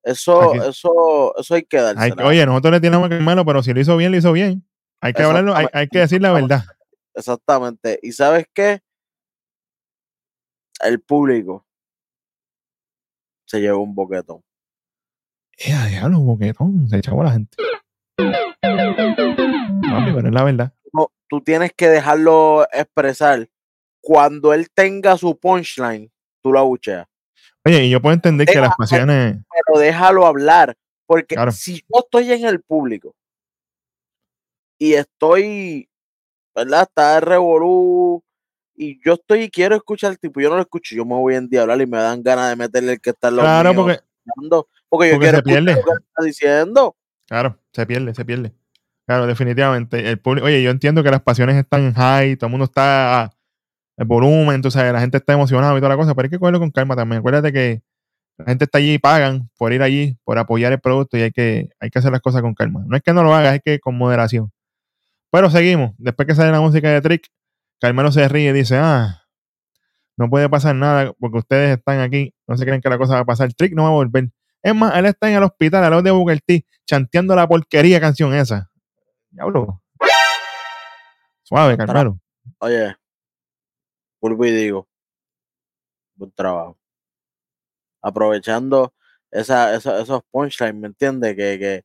Speaker 1: Eso,
Speaker 2: Aquí-
Speaker 1: eso, eso hay que darse.
Speaker 2: Oye, nosotros le tiramos a Carmelo, pero si lo hizo bien, lo hizo bien. Hay que hablarlo, hay, hay que decir la verdad.
Speaker 1: Exactamente. ¿Y sabes qué? el público se llevó un boquetón.
Speaker 2: Eh, diablo, boquetón, se echaba la gente. Papi, pero es la verdad.
Speaker 1: No, tú tienes que dejarlo expresar. Cuando él tenga su punchline, tú lo abucheas.
Speaker 2: Oye, y yo puedo entender que las pasiones.
Speaker 1: Pero déjalo hablar. Porque
Speaker 2: Claro.
Speaker 1: si yo estoy en el público y estoy, ¿verdad? Está el revolú y yo estoy y quiero escuchar al tipo, yo no lo escucho, yo me voy a endiablar y me dan ganas de meterle el que está en los
Speaker 2: Claro,
Speaker 1: míos,
Speaker 2: porque,
Speaker 1: porque yo
Speaker 2: porque
Speaker 1: quiero
Speaker 2: se pierde.
Speaker 1: lo que está diciendo.
Speaker 2: claro, se pierde, se pierde. Claro, definitivamente. El público, oye, yo entiendo que las pasiones están high, todo el mundo está el volumen, entonces la gente está emocionada y toda la cosa, pero hay que cogerlo con calma también. Acuérdate que la gente está allí y pagan por ir allí, por apoyar el producto y hay que, hay que hacer las cosas con calma. No es que no lo hagas, es que con moderación. Pero seguimos. Después que sale la música de Trick, Carmelo se ríe y dice, ah, no puede pasar nada porque ustedes están aquí, no se creen que la cosa va a pasar. Trick no va a volver. Es más, él está en el hospital al lado de Booker T, chanteando la porquería canción esa. Diablo. Suave, Carmelo.
Speaker 1: Oye, vuelvo y digo, buen trabajo. Aprovechando esa, esa- esos punchlines, ¿me entiendes? Que, que,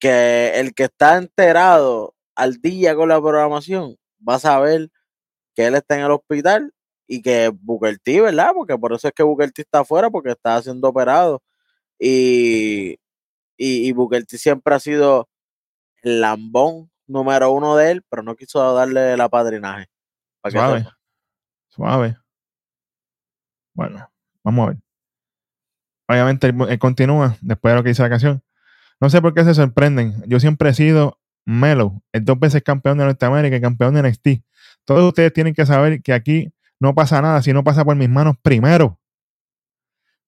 Speaker 1: que el que está enterado al día con la programación va a saber que él está en el hospital y que Booker T, ¿verdad? Porque por eso es que Booker T está afuera, porque está siendo operado. Y, y, y Booker T siempre ha sido el lambón número uno de él, pero no quiso darle el apadrinaje.
Speaker 2: Suave. Suave. Bueno, vamos a ver. Obviamente él, él continúa después de lo que dice la canción. No sé por qué se sorprenden. Yo siempre he sido Melo, el dos veces campeón de Norteamérica y campeón de NXT. Todos ustedes tienen que saber que aquí no pasa nada si no pasa por mis manos primero.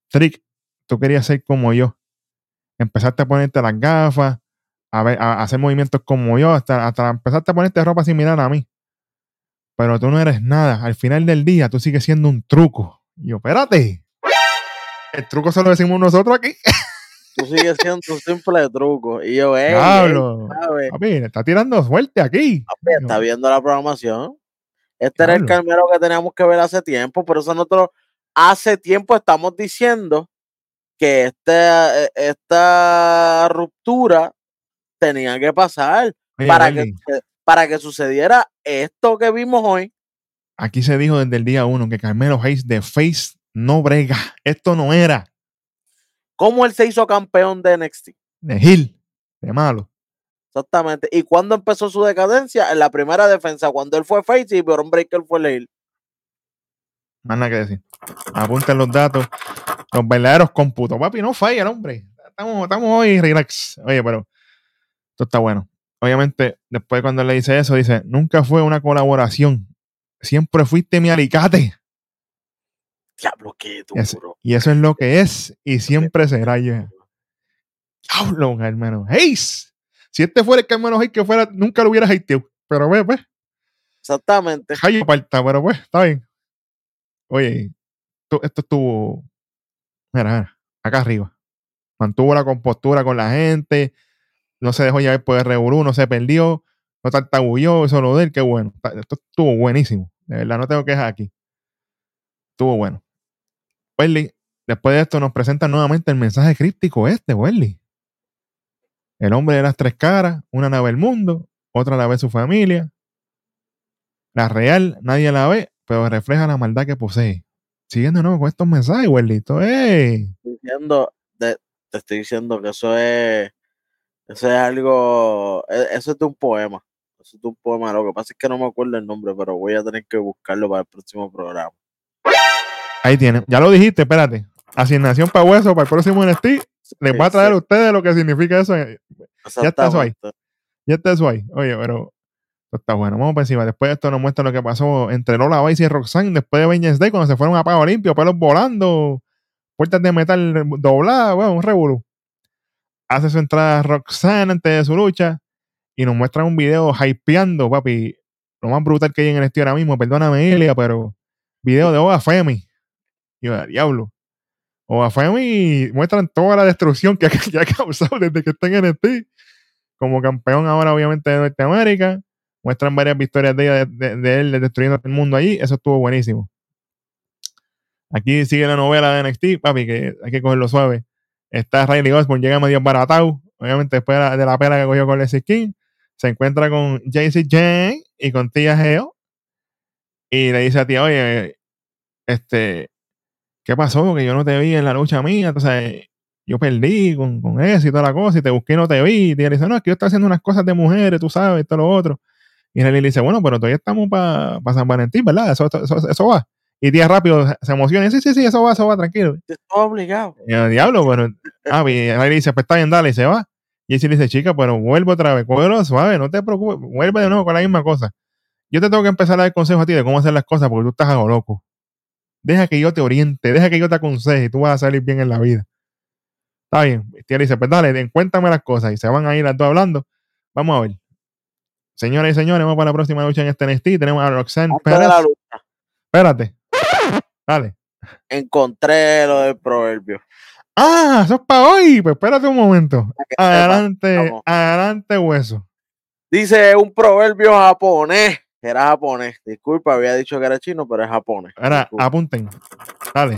Speaker 2: Trick, tú querías ser como yo. Empezaste a ponerte las gafas, a, ver, a hacer movimientos como yo, hasta, hasta empezaste a ponerte ropa similar a mí. Pero tú no eres nada. Al final del día, tú sigues siendo un truco. Y yo, espérate. El truco se lo decimos nosotros aquí.
Speaker 1: Tú sigues siendo un simple truco. Y yo,
Speaker 2: Diablo.
Speaker 1: ¿sabes?
Speaker 2: Papi, le está tirando suerte aquí.
Speaker 1: Papi, está viendo la programación. Este era el. Carmelo que teníamos que ver hace tiempo. Por eso nosotros hace tiempo estamos diciendo que este, eh, esta ruptura tenía que pasar
Speaker 2: Oye,
Speaker 1: para que, para que sucediera esto que vimos hoy.
Speaker 2: aquí se dijo desde el día uno que Carmelo Hayes de Face no brega. Esto no era
Speaker 1: ¿Cómo él se hizo campeón de NXT?
Speaker 2: de Hill, de malo.
Speaker 1: Exactamente. ¿Y cuándo empezó su decadencia? En la primera defensa, cuando él fue face y Baron Breaker fue el heel.
Speaker 2: Más nada que decir. Apunten los datos. Los verdaderos cómputos. Papi, no falla el hombre. Estamos, estamos hoy relax. Oye, pero esto está bueno. Obviamente, después cuando él le dice eso, dice, nunca fue una colaboración. Siempre fuiste mi alicate.
Speaker 1: Diablo, qué duro.
Speaker 2: Y eso es lo que es y siempre será. Yo, Diablo, hermano. Hayes. Si este fuera el Carmelo Hayes que fuera, nunca lo hubiera hateado. Pero ve, pues,
Speaker 1: Exactamente.
Speaker 2: Jayo parta, pero pues, está bien. Oye, esto, esto estuvo. Mira, mira, acá arriba. Mantuvo la compostura con la gente. No se dejó llevar por el revolú, no se perdió. No tartabulló, eso lo de él, qué bueno. Esto estuvo buenísimo. De verdad, no tengo quejas aquí. Estuvo bueno. Welly, después de esto nos presenta nuevamente el mensaje críptico este, Welly. El hombre de las tres caras, una la ve el mundo, otra la ve su familia. La real, nadie la ve, pero refleja la maldad que posee. Siguiendo nuevo con estos mensajes, Wellito. ¡Ey!
Speaker 1: Diciendo, de- te estoy diciendo que eso es, eso es algo, e- eso es de un poema. Eso es de un poema. Lo que pasa es que no me acuerdo el nombre, pero voy a tener que buscarlo para el próximo programa.
Speaker 2: Ahí tiene. Ya lo dijiste, espérate. Asignación para hueso para el próximo NXT. Les voy a traer a ustedes lo que significa eso. Ya está eso ahí.
Speaker 1: exactamente.
Speaker 2: está eso ahí. Oye, pero está bueno. Vamos por encima. Después de esto nos muestra lo que pasó entre Lola Vice y Roxanne después de Vengeance Day cuando se fueron a Pago Limpio, pelos volando, puertas de metal dobladas, bueno, un revolú. Hace su entrada Roxanne antes de su lucha y nos muestran un video hypeando, papi. Lo más brutal que hay en el estudio ahora mismo, perdóname, Ilia, pero video de Oga Femi. Y yo, diablo. Oga Femi muestran toda la destrucción que, ha- ha causado desde que está en NXT. Como campeón ahora, obviamente, de Norteamérica. Muestran varias victorias de, ella, de, él destruyendo el mundo allí. Eso estuvo buenísimo. Aquí sigue la novela de NXT, papi, que hay que cogerlo suave. Está Riley Osborne, llega medio baratado, obviamente después de la, de la pela que cogió con Leslie King. Se encuentra con JC Jane y con Tia Geo. Y le dice a tía, oye, este, ¿qué pasó? Que yo no te vi en la lucha mía. Entonces, yo perdí con, con eso y toda la cosa, y te busqué y no te vi. Y le dice, no, es que yo estoy haciendo unas cosas de mujeres, tú sabes, esto, lo otro. Y Riley le dice, bueno, pero todavía estamos para San Valentín, ¿verdad? Eso, eso, eso va. Y tía rápido se emociona. Sí, sí, sí, eso va, eso va, tranquilo.
Speaker 1: Estoy obligado.
Speaker 2: Y el diablo, bueno. Ah, y Riley dice, pues está bien, dale, y se va. Y le dice, chica, pero vuelve otra vez, cógelo suave, no te preocupes, vuelve de nuevo con la misma cosa. Yo te tengo que empezar a dar consejos a ti de cómo hacer las cosas porque tú estás algo loco. Deja que yo te oriente, deja que yo te aconseje y tú vas a salir bien en la vida. Está bien. Tía dice, pues dale, cuéntame las cosas. Y se van a ir las dos hablando. Vamos a ver. Señoras y señores, vamos para la próxima lucha en este NXT. Tenemos a Roxanne Pérez.
Speaker 1: la lucha,
Speaker 2: Espérate. Dale.
Speaker 1: encontré lo del proverbio.
Speaker 2: Ah, eso es para hoy. Pues espérate un momento. Adelante, adelante, hueso.
Speaker 1: Dice un proverbio japonés. Era japonés. Disculpa, había dicho que era chino, pero es japonés.
Speaker 2: Ahora,
Speaker 1: Disculpa.
Speaker 2: apunten. Dale.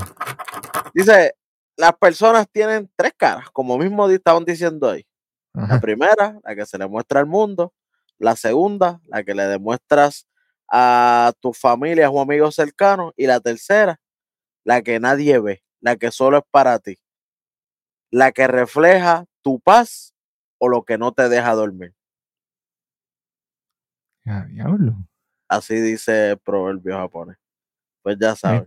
Speaker 1: Dice, las personas tienen tres caras, como mismo estaban diciendo ahí. La primera, la que se le muestra al mundo. La segunda, la que le demuestras a tus familias o amigos cercanos. Y la tercera, la que nadie ve, la que solo es para ti. La que refleja tu paz o lo que no te deja dormir.
Speaker 2: Ya, diablo.
Speaker 1: Así dice el proverbio japonés. Pues ya sabes.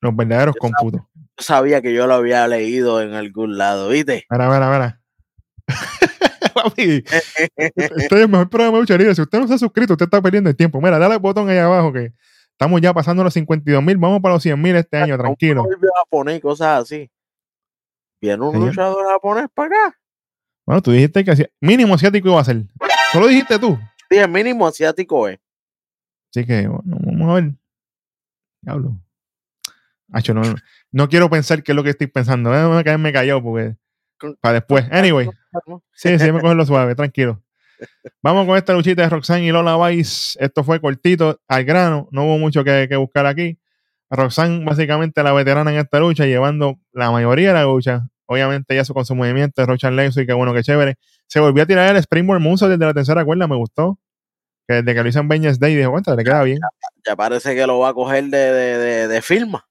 Speaker 2: Los verdaderos cómputos.
Speaker 1: Yo sabía que yo lo había leído en algún lado, ¿viste?
Speaker 2: Mira, mira, mira. Papi, este es el mejor programa de lucharía. Si usted no se ha suscrito, usted está perdiendo el tiempo. Mira, dale al botón ahí abajo que estamos ya pasando los 52 mil. Vamos para los 100 mil este año, tranquilo.
Speaker 1: proverbio japonés cosas así. Viene un luchador japonés para acá.
Speaker 2: Bueno, tú dijiste que mínimo asiático iba a ser. Solo dijiste tú.
Speaker 1: Dije, mínimo asiático es.
Speaker 2: Así que, bueno, vamos a ver. Diablo. Acho, no, no quiero pensar qué es lo que estoy pensando. Déjame caerme callado porque. Para después. Anyway. Sí, sí, me cogen lo suave, tranquilo. Vamos con esta luchita de Roxanne y Lola Vice. Esto fue cortito, al grano, no hubo mucho que, que buscar aquí. Roxanne, básicamente la veterana en esta lucha, llevando la mayoría de la lucha. Obviamente, ya su con su movimiento de Rochan Lexo y qué bueno, qué chévere. Se volvió a tirar el Springboard Moonsault desde la tercera cuerda, me gustó. Que desde que lo hizo en Vengeance Day, dijo, cuenta, le queda bien.
Speaker 1: Ya parece que lo va a coger de, de, de, de firma.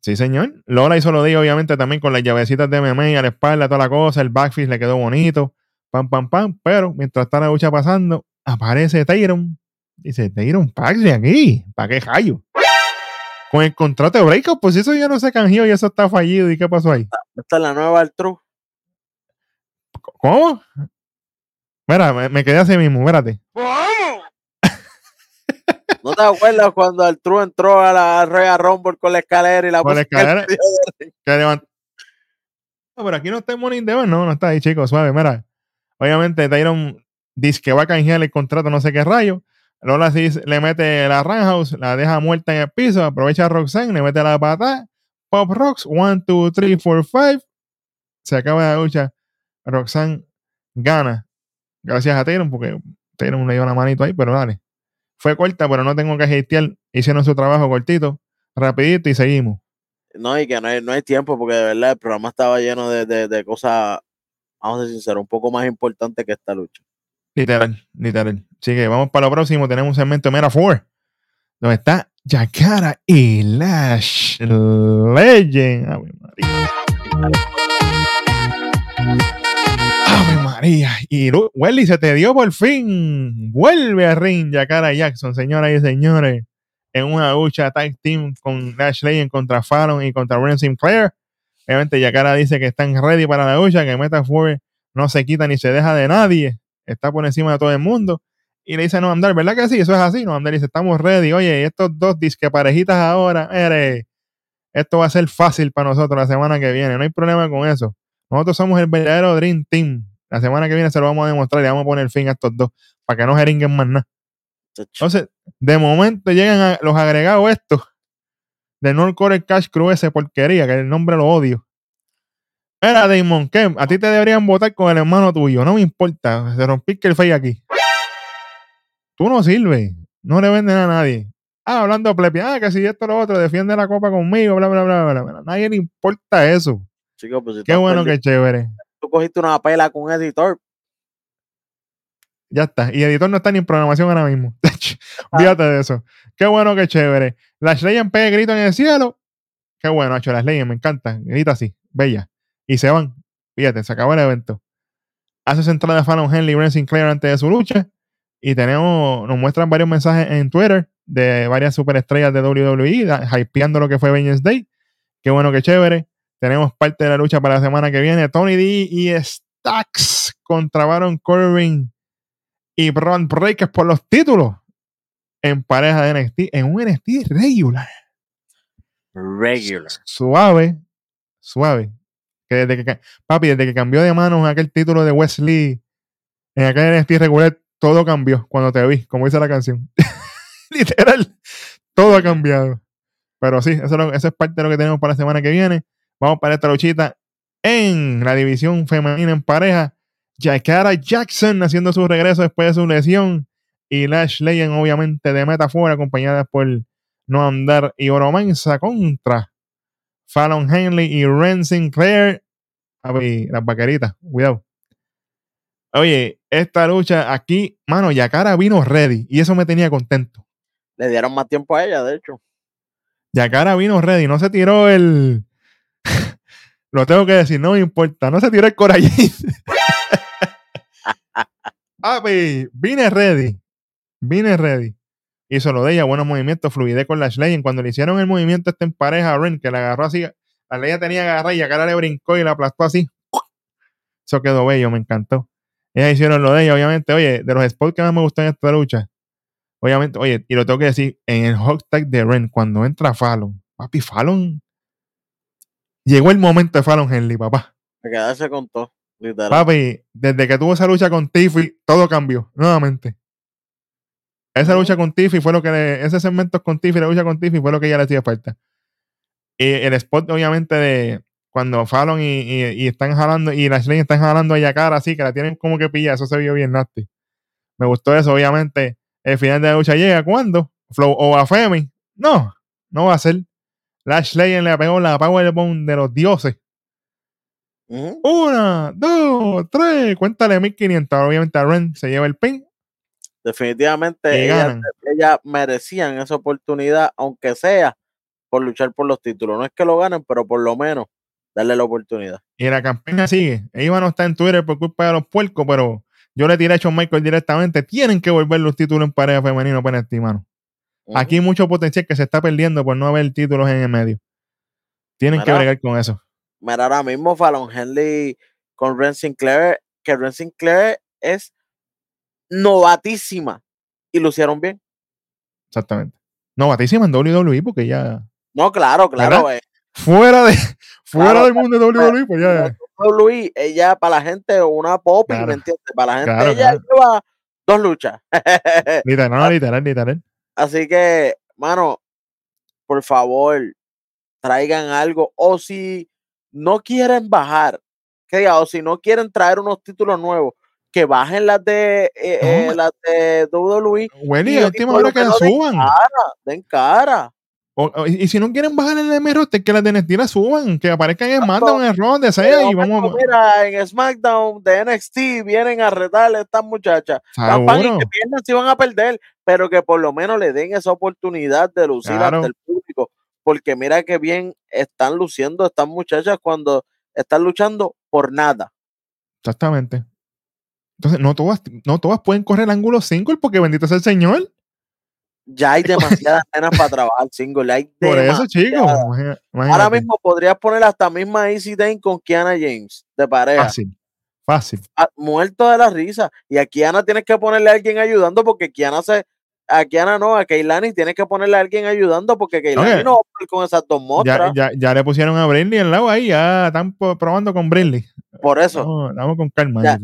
Speaker 2: Sí, señor. Lola hizo lo de obviamente, también con las llavecitas de MMA a la espalda, toda la cosa. El backfist le quedó bonito. Pam, pam, pam. Pero mientras está la lucha pasando, aparece Tyron. Dice, Tyron Pax de aquí. ¿Para qué rayo? Con el contrato de breakout, pues eso ya no se canjeó y eso está fallido. ¿Y qué pasó ahí?
Speaker 1: Esta es la nueva Altru.
Speaker 2: ¿Cómo? Mira, me, me quedé así mismo, espérate.
Speaker 1: ¿No te acuerdas cuando Altru entró a la Royal Rumble con la escalera y la
Speaker 2: Con la
Speaker 1: en el
Speaker 2: escalera. que No, pero aquí no está el Morning Devil, no, no está ahí, chicos, suave, mira. Obviamente, Tyron dice que va a canjear el contrato, no sé qué rayo. Lola sí le mete la Roundhouse, la deja muerta en el piso, aprovecha a Roxanne, le mete la patada. Pop Rocks, 1, 2, 3, 4, 5. Se acaba la lucha. Roxanne gana. Gracias a Tyron, porque Tyron le dio una manito ahí, pero dale. Fue corta, pero no tengo que hatear. Hicieron su trabajo cortito, rapidito y seguimos.
Speaker 1: No, y que no hay, no hay tiempo porque de verdad el programa estaba lleno de, de, de cosas, vamos a ser sinceros, un poco más importantes que esta lucha.
Speaker 2: Literal, literal. Así que vamos para lo próximo. Tenemos un segmento Mera 4, donde está Yakara y Lash Legend. Ave María. Y Welly se te dio por fin. Vuelve a ring Yakara Jackson, señoras y señores. En una lucha tag team con Lash Legend contra Fallon y contra Ren Sinclair. Obviamente Yakara dice que están ready para la lucha, que Meta 4 no se quita ni se deja de nadie está por encima de todo el mundo. Y le dice No Andar, ¿verdad que sí? Eso es así. No Andar dice, estamos ready. Oye, estos dos disque parejitas ahora, esto va a ser fácil para nosotros la semana que viene. No hay problema con eso. Nosotros somos el verdadero Dream Team. La semana que viene se lo vamos a demostrar y vamos a poner fin a estos dos para que no jeringuen más nada. Entonces, de momento llegan a los agregados estos de North Core Cash Crew ese porquería, que el nombre lo odio. Era Damon Kemp, a ti te deberían votar con el hermano tuyo, no me importa, se rompí que el fey aquí. Tú no sirves, no le venden a nadie. Ah, hablando plepi, ah, que si esto lo otro, defiende la copa conmigo, bla, bla, bla, bla, bla. Nadie le importa eso.
Speaker 1: Chico, pues si
Speaker 2: Qué bueno, qué chévere.
Speaker 1: Cogiste una pela con un editor.
Speaker 2: Ya está. Y editor no está ni en programación ahora mismo. Fíjate de eso. Qué bueno, qué chévere. Las leyes pegue grito en el cielo. Qué bueno, hecho las leyes, me encantan. Grita así, bella. Y se van. Fíjate, se acabó el evento. Hace su entrada Fallon Henley y Brent Sinclair antes de su lucha. Y tenemos, nos muestran varios mensajes en Twitter de varias superestrellas de WWE, hypeando lo que fue Vengeance Day. Qué bueno, qué chévere. Tenemos parte de la lucha para la semana que viene. Tony D y Stacks contra Baron Corbin y Braun Breakers por los títulos en pareja de NXT, en un NXT regular.
Speaker 1: Regular.
Speaker 2: Suave, suave. Que desde que, papi, desde que cambió de manos aquel título de Wesley en aquel NXT regular, todo cambió cuando te vi, como dice la canción. Literal, todo ha cambiado. Pero sí, eso es parte de lo que tenemos para la semana que viene. Vamos para esta luchita en la división femenina en pareja. Jakara Jackson haciendo su regreso después de su lesión. Y Lash Legend, obviamente, de meta fuera, acompañada por No Andar y Oromanza contra Fallon Henley y Ren Sinclair. Papi, las vaqueritas, cuidado. Oye, esta lucha aquí, mano, Yakara vino ready y eso me tenía contento.
Speaker 1: Le dieron más tiempo a ella, de hecho.
Speaker 2: Yakara vino ready, no se tiró el. Lo tengo que decir, no me importa, no se tiró el corallín. Papi, vine ready. Vine ready. Hizo lo de ella, buenos movimientos, fluidez con la Legend. Cuando le hicieron el movimiento este en pareja a Ren, que la agarró así, la Leia tenía que agarrar y Yakara le brincó y la aplastó así. Eso quedó bello, me encantó. Ellas hicieron lo de ella, obviamente. Oye, de los spots que más me gustó en esta lucha, obviamente, oye, y lo tengo que decir, en el hot tag de Ren, cuando entra Fallon, papi, Fallon. Llegó el momento de Fallon Henley, papá.
Speaker 1: De quedarse con todo. Literal.
Speaker 2: Papi, desde que tuvo esa lucha con Tiffy, todo cambió, nuevamente. Esa lucha con Tiffy fue lo que le, ese segmento con Tiffy, la lucha con Tiffy fue lo que ya le hacía falta. Y el spot, obviamente, de cuando Fallon y, y- y están jalando, y las están jalando a Yakara así, que la tienen como que pilla, eso se vio bien nasty. Me gustó eso, obviamente. El final de la lucha llega, ¿cuándo? Flow o a Femi. No, no va a ser. Lash Legend le pegó la Powerbomb de los dioses. Una, dos, tres. Cuéntale 1500. Obviamente a Ren se lleva el pin
Speaker 1: Definitivamente ellas, ellas merecían esa oportunidad, aunque sea por luchar por los títulos. No es que lo ganen, pero por lo menos darle la oportunidad.
Speaker 2: Y la campaña sigue. Ella no está en Twitter por culpa de los puercos, pero yo le tiré a Shawn Michael directamente. Tienen que volver los títulos en pareja femenino para este mano. Aquí hay mucho potencial que se está perdiendo por no haber títulos en el medio. Tienen que bregar con eso.
Speaker 1: Mira, ahora mismo Fallon Henley con Ren Sinclair, que Ren Sinclair es novatísima y lucieron bien.
Speaker 2: Exactamente. No, batísima en WWE porque ya.
Speaker 1: No, claro, claro. eh,
Speaker 2: Fuera de. Fuera
Speaker 1: Claro,
Speaker 2: del mundo de WWE, pues ya.
Speaker 1: WWE, ella para la gente una popi,
Speaker 2: Claro.
Speaker 1: ¿me entiendes? Para la gente
Speaker 2: Claro,
Speaker 1: ella lleva dos luchas.
Speaker 2: Literal, literal, literal.
Speaker 1: Así que, mano, por favor, traigan algo. O si no quieren bajar, que diga, o si no quieren traer unos títulos nuevos, que bajen las de eh,
Speaker 2: No,
Speaker 1: eh, las de WWE.
Speaker 2: Welly,
Speaker 1: y y
Speaker 2: última hora que la
Speaker 1: menos den
Speaker 2: suban.
Speaker 1: cara, den cara.
Speaker 2: O- o- y y si no quieren bajar el M roster, que las de NXT la suban, que aparezcan en. SmackDown, en Raw, donde
Speaker 1: De
Speaker 2: sea, y vamos.
Speaker 1: Mira, en SmackDown de NXT vienen a retarle a estas muchachas. Van, van y que pierdan si van a perder, pero que por lo menos le den esa oportunidad de lucir
Speaker 2: Claro.
Speaker 1: ante el público. Porque mira que bien están luciendo estas muchachas cuando están luchando por nada.
Speaker 2: Exactamente. Entonces, no todas, no todas pueden correr el ángulo single porque bendito sea el Señor.
Speaker 1: Ya hay demasiadas nenas para trabajar single. Hay
Speaker 2: Por eso, chicos.
Speaker 1: Ahora mismo podrías poner hasta misma Easy Dane con Kiana James de pareja.
Speaker 2: Fácil. Fácil.
Speaker 1: a- muerto de la risa. Y a Kiana tienes que ponerle a alguien ayudando porque Kiana se. A Kiana no, a Keilani tienes que ponerle a alguien ayudando porque Keilani no va a con esas dos
Speaker 2: Ya,
Speaker 1: mostras.
Speaker 2: ya, ya le pusieron a Brinley al lado ahí, ya están probando con Brinley.
Speaker 1: Por eso,
Speaker 2: Vamos, vamos con calma.
Speaker 1: Ya,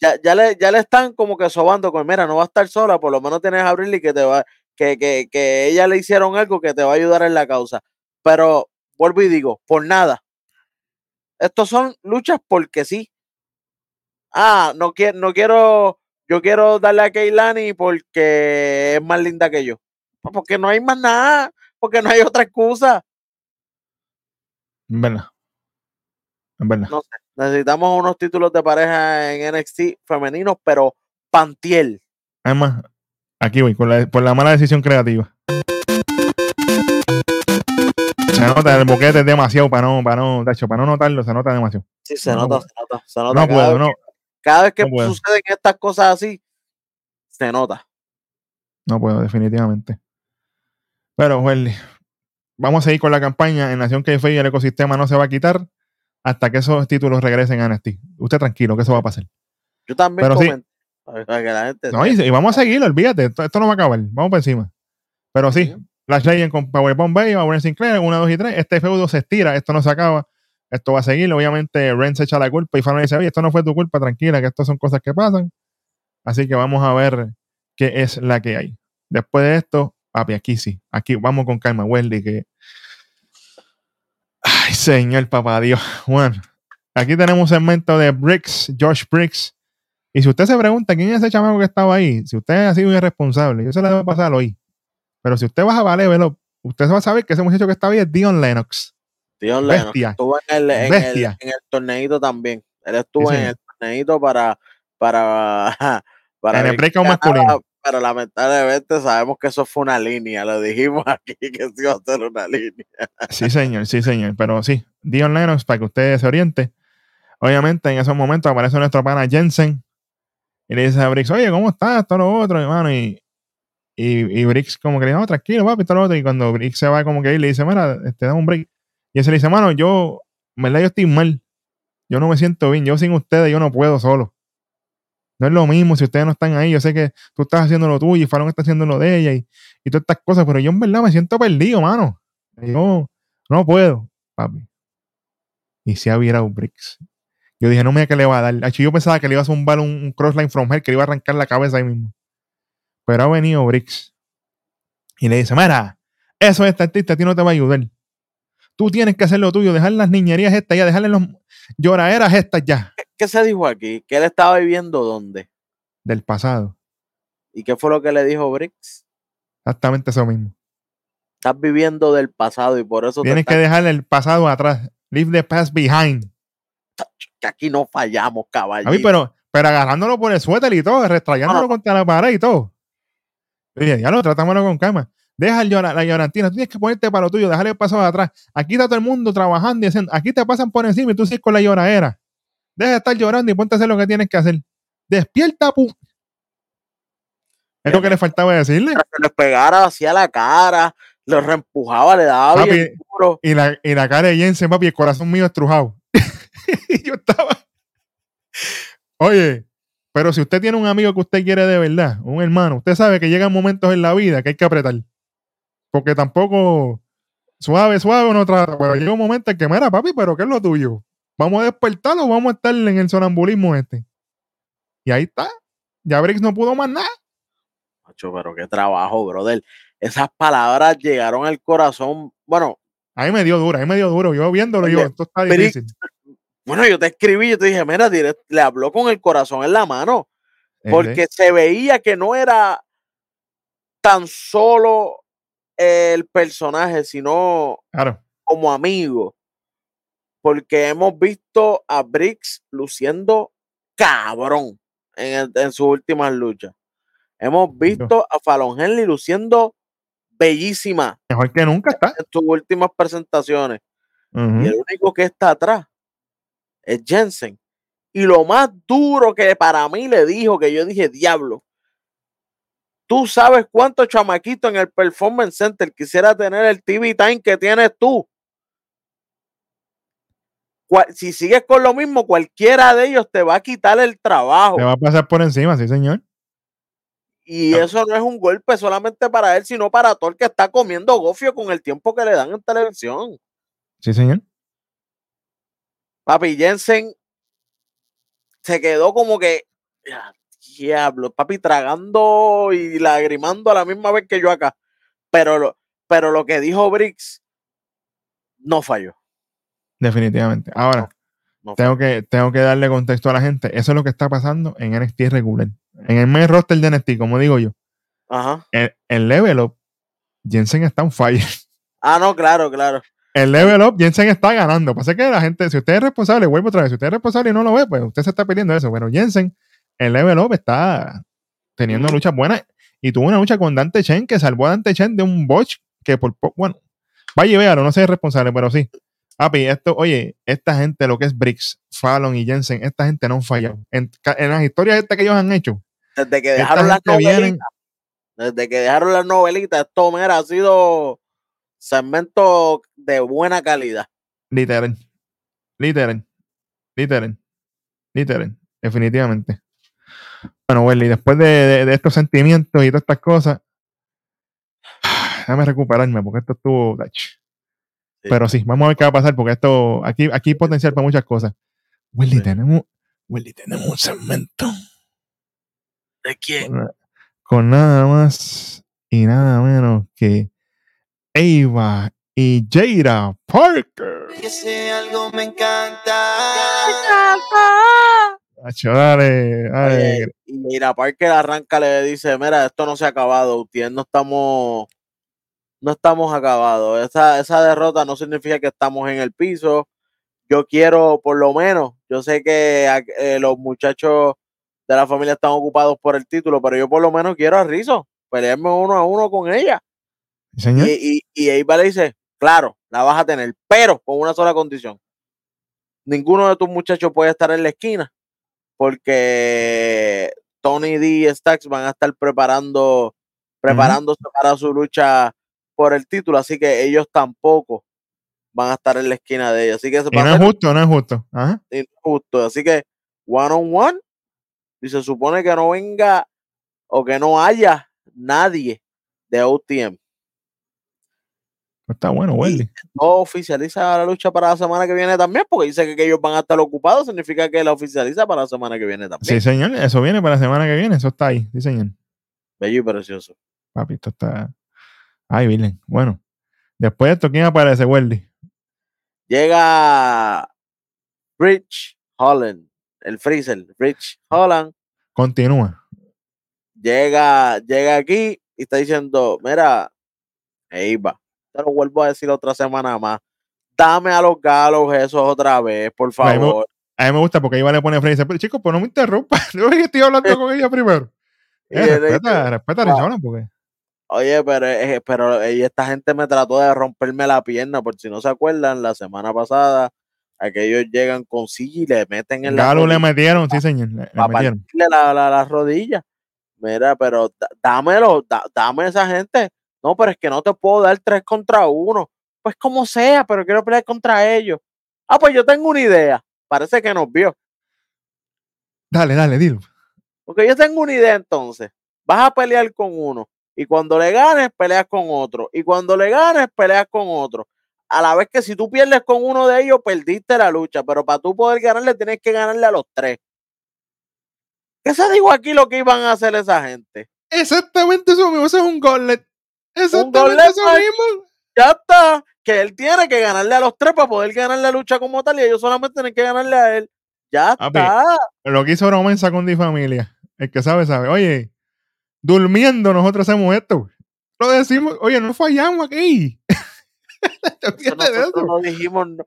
Speaker 1: ya, ya, le, ya le están como que sobando con, mira, no va a estar sola, por lo menos tienes a Briley que te va, que, que, que ella le hicieron algo que te va a ayudar en la causa. Pero vuelvo y digo, por nada. Estos son luchas porque sí. Ah, no quiero, no quiero, yo quiero darle a Keilani porque es más linda que yo. Pues porque no hay más nada, porque no hay otra excusa.
Speaker 2: Verdad. Verdad.
Speaker 1: No sé. Necesitamos unos títulos de pareja en NXT femeninos, pero Pantiel.
Speaker 2: Además, aquí voy, la- por la mala decisión creativa. Se nota, el boquete es demasiado para no, para no, de hecho, para no notarlo, se nota demasiado.
Speaker 1: Sí, se
Speaker 2: No
Speaker 1: nota, se nota, se nota.
Speaker 2: No puedo,
Speaker 1: vez,
Speaker 2: no,
Speaker 1: cada vez que
Speaker 2: no
Speaker 1: suceden estas cosas así, se nota.
Speaker 2: no puedo, definitivamente. Pero, Welly, vamos a seguir con la campaña. En Nación que y el ecosistema no se va a quitar hasta que esos títulos regresen a NXT. Usted tranquilo, que eso va a pasar.
Speaker 1: Yo también
Speaker 2: Pero sí.
Speaker 1: comenté. Para para que la gente
Speaker 2: No, y, y vamos a seguirlo, olvídate, esto, esto no va a acabar, vamos por encima. Pero sí. Flash Legend con Powerbomb Bay, Power Sinclair, 1, 2 y 3, este feudo se estira, esto no se acaba, esto va a seguir, obviamente Ren se echa la culpa y Fano dice, oye, esto no fue tu culpa, tranquila, que esto son cosas que pasan. Así que vamos a ver qué es la que hay. Después de esto, papi, aquí sí, aquí vamos con calma, Wendy, que... Ay, señor papá Dios. Bueno, aquí tenemos un segmento de Briggs, Josh Briggs, y si usted se pregunta quién es ese chamaco que estaba ahí, si usted ha sido irresponsable, yo se la debo pasar hoy. Pero si usted baja vale, velo, usted va a saber que ese muchacho que estaba ahí es Dion Lennox.
Speaker 1: Dios
Speaker 2: Bestia.
Speaker 1: Estuvo en el, en, el,
Speaker 2: Bestia.
Speaker 1: en el torneito también. Él estuvo
Speaker 2: Sí,
Speaker 1: en el torneito para, para, para
Speaker 2: En el breakout masculino.
Speaker 1: Pero lamentablemente sabemos que eso fue una línea. Lo dijimos aquí que se iba a ser una línea.
Speaker 2: Sí, señor, sí, señor. Pero sí, Dion Lennox, para que usted se oriente. Obviamente, en esos momentos aparece nuestro pana Jensen y le dice a Briggs, oye, ¿cómo estás? Todo lo otro, hermano. Y, y, y Briggs, como que le dice, no, tranquilo, papi, todo lo otro. Y cuando Briggs se va, como que ahí le dice, mira, este, dame un break. Y él se le dice, mano, yo, en verdad, yo estoy mal. Yo no me siento bien. Yo sin ustedes, yo no puedo solo. No es lo mismo si ustedes no están ahí. Yo sé que tú estás haciendo lo tuyo y Fallon está haciendo lo de ella y, y todas estas cosas, pero yo en verdad me siento perdido, mano. Yo no puedo, papi. Y se ha virado Briggs. Yo dije, no me que le va a dar. Yo pensaba que le iba a zumbar un, un crossline from hell, que le iba a arrancar la cabeza ahí mismo. Pero ha venido Briggs. Y le dice, mira, eso es artista, a ti no te va a ayudar. Tú tienes que hacer lo tuyo, dejar las niñerías estas ya, dejarle los lloraderas estas ya,
Speaker 1: ¿Qué, se dijo aquí? ¿Que él estaba viviendo dónde?
Speaker 2: del pasado.
Speaker 1: ¿Y qué fue lo que le dijo Briggs?
Speaker 2: Exactamente eso mismo.
Speaker 1: Estás viviendo del pasado y por eso te
Speaker 2: Tienes que
Speaker 1: estás-
Speaker 2: dejar el pasado atrás. Leave the past behind.
Speaker 1: que aquí no fallamos, caballo.
Speaker 2: A mí, pero, pero agarrándolo por el suéter y todo, restrayándolo contra la pared y todo. Ya lo tratámoslo con calma. Deja la llorantina, tú tienes que ponerte para lo tuyo, dejar el paso de atrás. Aquí está todo el mundo trabajando y haciendo. Aquí te pasan por encima y tú sigues con la lloradera. Deja de estar llorando y ponte a hacer lo que tienes que hacer. Despierta, pu. Es lo que le faltaba decirle.
Speaker 1: que les pegara hacia la cara, lo reempujaba, le daba
Speaker 2: Papi,
Speaker 1: bien duro.
Speaker 2: Y la, y la cara de Jensen, papi, el corazón mío estrujado. y yo estaba. Oye, pero si usted tiene un amigo que usted quiere de verdad, un hermano, usted sabe que llegan momentos en la vida que hay que apretar. Porque tampoco suave, suave uno trata. Pero llega un momento en que, mira, papi, pero ¿qué es lo tuyo? ¿Vamos a despertar o vamos a estar en el sonambulismo este? Y ahí está. Ya Briggs no pudo más nada.
Speaker 1: Macho, pero qué trabajo, brother. Esas palabras llegaron al corazón. Bueno,
Speaker 2: Ahí me dio duro, ahí me dio duro. Yo viéndolo, yo, esto está
Speaker 1: Briggs,
Speaker 2: difícil.
Speaker 1: bueno, yo te escribí, yo te dije, mira, direct- le habló con el corazón en la mano,
Speaker 2: Eh,
Speaker 1: porque se veía que no era tan solo el personaje, sino
Speaker 2: Claro.
Speaker 1: como amigo. Porque hemos visto a Briggs luciendo cabrón en, en sus últimas luchas. Hemos visto a Fallon Henley luciendo bellísima
Speaker 2: Mejor que nunca está.
Speaker 1: en sus últimas presentaciones. Y el único que está atrás es Jensen. Y lo más duro que para mí le dijo, que yo dije, diablo, tú sabes cuántos chamaquitos en el Performance Center quisiera tener el TV Time que tienes tú. Si sigues con lo mismo, cualquiera de ellos te va a quitar el trabajo.
Speaker 2: Te va a pasar por encima, sí, señor.
Speaker 1: Y eso no es un golpe solamente para él, sino para todo el que está comiendo gofio con el tiempo que le dan en televisión.
Speaker 2: Sí, señor.
Speaker 1: Papi Jensen se quedó como que, "Ya, diablo, papi, tragando y lagrimando a la misma vez que yo acá. Pero lo, pero lo que dijo Briggs no falló.
Speaker 2: Definitivamente. Ahora,
Speaker 1: no
Speaker 2: tengo que, tengo que darle contexto a la gente. Eso es lo que está pasando en NXT regular. En el main roster de NXT, como digo yo,
Speaker 1: Ajá.
Speaker 2: el, el level up Jensen está un fire.
Speaker 1: Ah, no, claro, claro.
Speaker 2: El level up, Jensen está ganando. Pasa que la gente, si usted es responsable, vuelvo otra vez, si usted es responsable y no lo ve, pues usted se está pidiendo eso. Pero Jensen, el level up está teniendo luchas buenas y tuvo una lucha con Dante Chen que salvó a Dante Chen de un botch que por po- bueno, vaya y véalo, no sé responsable, pero sí. Papi, esto, oye, esta gente, lo que es Briggs, Fallon y Jensen, esta gente no falla. En, en las historias estas que ellos han hecho,
Speaker 1: Desde que dejaron las novelitas, desde que dejaron las novelitas, esto, mira, ha sido segmento de buena calidad.
Speaker 2: literal, literal, literal, literal, definitivamente. Bueno, Welly, después de, de- de estos sentimientos y todas estas cosas, déjame recuperarme porque esto estuvo.
Speaker 1: Sí.
Speaker 2: Pero sí, vamos a ver qué va a pasar porque esto aquí, aquí hay potencial para muchas cosas. Welly,
Speaker 1: Sí.
Speaker 2: tenemos, Welly, tenemos un segmento
Speaker 1: ¿De quién?
Speaker 2: con, con nada más y nada menos que Ava y Jada Parker.
Speaker 4: Ese algo me encanta.
Speaker 2: Acho, dale, dale.
Speaker 1: Y la Parker arranca, le dice, mira, esto no se ha acabado, ustedes no estamos, no estamos acabados. Esa, esa derrota no significa que estamos en el piso. Yo quiero, por lo menos, yo sé que eh, los muchachos de la familia están ocupados por el título, pero yo por lo menos quiero a Rizzo, pelearme uno a uno con ella.
Speaker 2: Señor.
Speaker 1: Y, y, y le dice, claro, la vas a tener, pero con una sola condición. Ninguno de tus muchachos puede estar en la esquina, porque Tony D y Stacks van a estar preparando, preparándose para su lucha por el título, así que ellos tampoco van a estar en la esquina de ella. Así que eso
Speaker 2: Y
Speaker 1: va a
Speaker 2: no es justo, no es justo. Ajá.
Speaker 1: Así que one on one, y se supone que no venga o que no haya nadie de OTM.
Speaker 2: Está bueno, Welly.
Speaker 1: no oficializa la lucha para la semana que viene también, porque dice que, que ellos van a estar ocupados, significa que la oficializa para la semana que viene también.
Speaker 2: Sí, señor. Eso viene para la semana que viene. Eso está ahí. Sí, señor.
Speaker 1: Bello y precioso.
Speaker 2: Papi, esto está. Ay, Virgen. Bueno. Después de esto, ¿quién aparece, Welly?
Speaker 1: Llega Rich Holland, el Freezer, Rich Holland,
Speaker 2: Continúa.
Speaker 1: llega, llega aquí y está diciendo, mira, Eva, te lo vuelvo a decir otra semana más, dame a los galos esos otra vez, por favor.
Speaker 2: A mí me gusta porque Iba le pone frente y dice, pero chicos, pues no me interrumpa. Yo estoy hablando con ella primero. Eh,
Speaker 1: le
Speaker 2: respeta, respeta
Speaker 1: "Ah,
Speaker 2: porque.
Speaker 1: Oye, pero, eh, pero eh, esta gente me trató de romperme la pierna, por si no se acuerdan, la semana pasada, aquellos llegan con silla y le meten en la
Speaker 2: Galo le
Speaker 1: rodilla
Speaker 2: metieron, sí, señor. Le, le metieron.
Speaker 1: la, la, la rodilla. Mira, pero dámelo, da- dame esa gente. No, pero es que no te puedo dar tres contra uno. Pues como sea, pero quiero pelear contra ellos. Ah, pues yo tengo una idea. Parece que nos vio.
Speaker 2: Dale, dale, dilo.
Speaker 1: Porque yo tengo una idea entonces. Vas a pelear con uno. Y cuando le ganes, peleas con otro. Y cuando le ganes, peleas con otro. A la vez que si tú pierdes con uno de ellos, perdiste la lucha. Pero para tú poder ganarle, tienes que ganarle a los tres. ¿Qué se dijo aquí lo que iban a hacer esa gente?
Speaker 2: Exactamente eso mismo. Eso es un gauntlet. Exactamente
Speaker 1: gauntlet
Speaker 2: eso mismo.
Speaker 1: Ya está. Que él tiene que ganarle a los tres para poder ganar la lucha como tal. Y ellos solamente tienen que ganarle a él. Ya
Speaker 2: Papi,
Speaker 1: está.
Speaker 2: Lo que hizo Romensa con Di Familia. El que sabe, sabe. Oye, durmiendo nosotros hacemos esto. Lo decimos, oye, no fallamos aquí.
Speaker 1: Nosotros
Speaker 2: eso.
Speaker 1: no dijimos, no,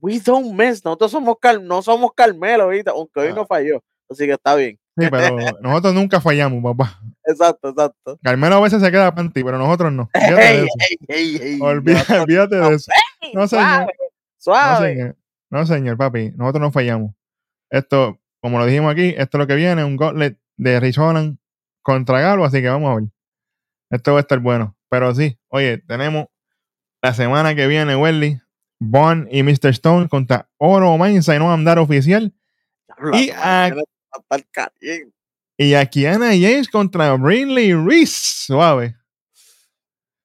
Speaker 1: we don't miss, nosotros somos Car- no somos Carmelo ahorita, aunque hoy
Speaker 2: Ah.
Speaker 1: no falló, así que está bien.
Speaker 2: Sí, pero nosotros nunca fallamos, papá.
Speaker 1: Exacto, exacto.
Speaker 2: Carmelo a veces se queda panty, pero nosotros no. Olvídate de eso.
Speaker 1: ey,
Speaker 2: Olvídate, de eso. No, señor.
Speaker 1: suave,
Speaker 2: No, señor. No, señor, papi. Nosotros no fallamos. Esto, como lo dijimos aquí, esto es lo que viene, un gauntlet de Rich Holland contra Galo, así que vamos a ver. Esto va a estar bueno. Pero sí, oye, tenemos la semana que viene, Welly, Bond y Mr. Stone contra Oro Mensa y no andar oficial. Y a-
Speaker 1: pa'l cariño.
Speaker 2: Y a Kiana James contra Brinley Reese. Suave.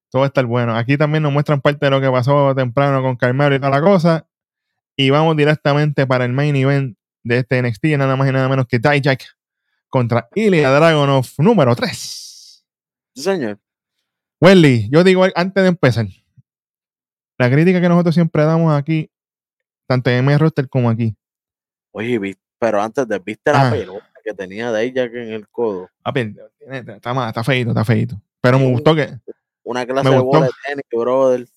Speaker 2: Todo va a estar bueno. Aquí también nos muestran parte de lo que pasó temprano con Carmelo y toda la cosa. Y vamos directamente para el main event de este NXT, nada más y nada menos que Dijak contra Ilya Dragunov número 3.
Speaker 1: Sí, señor.
Speaker 2: Welly, yo digo antes de empezar, la crítica que nosotros siempre damos aquí, tanto en M Roster como aquí,
Speaker 1: Oye, vi- pero antes de viste la
Speaker 2: Ah.
Speaker 1: pelota que tenía de ella en el codo.
Speaker 2: papi, tiene- está, mal, está feito, está feito. Pero me gustó que
Speaker 1: una clase de bola de tenis, brother.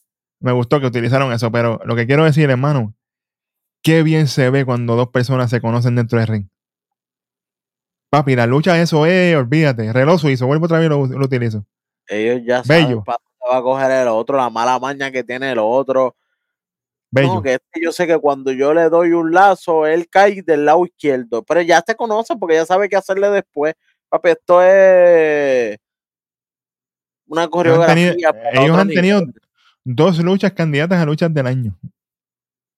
Speaker 2: Me gustó que utilizaron eso, pero lo que quiero decir, hermano, qué bien se ve cuando dos personas se conocen dentro del ring. Papi, la lucha, eso es, olvídate. Reloj suizo, vuelvo otra vez y lo, lo utilizo.
Speaker 1: Ellos ya
Speaker 2: Bello.
Speaker 1: saben para va a coger el otro, la mala maña que tiene el otro.
Speaker 2: Bello.
Speaker 1: No, que este yo sé que cuando yo le doy un lazo, él cae del lado izquierdo. Pero ya te conoce porque ya sabe qué hacerle después. Papi, esto es una coreografía.
Speaker 2: tenido- ellos han tenido-. Dos luchas candidatas a luchas del año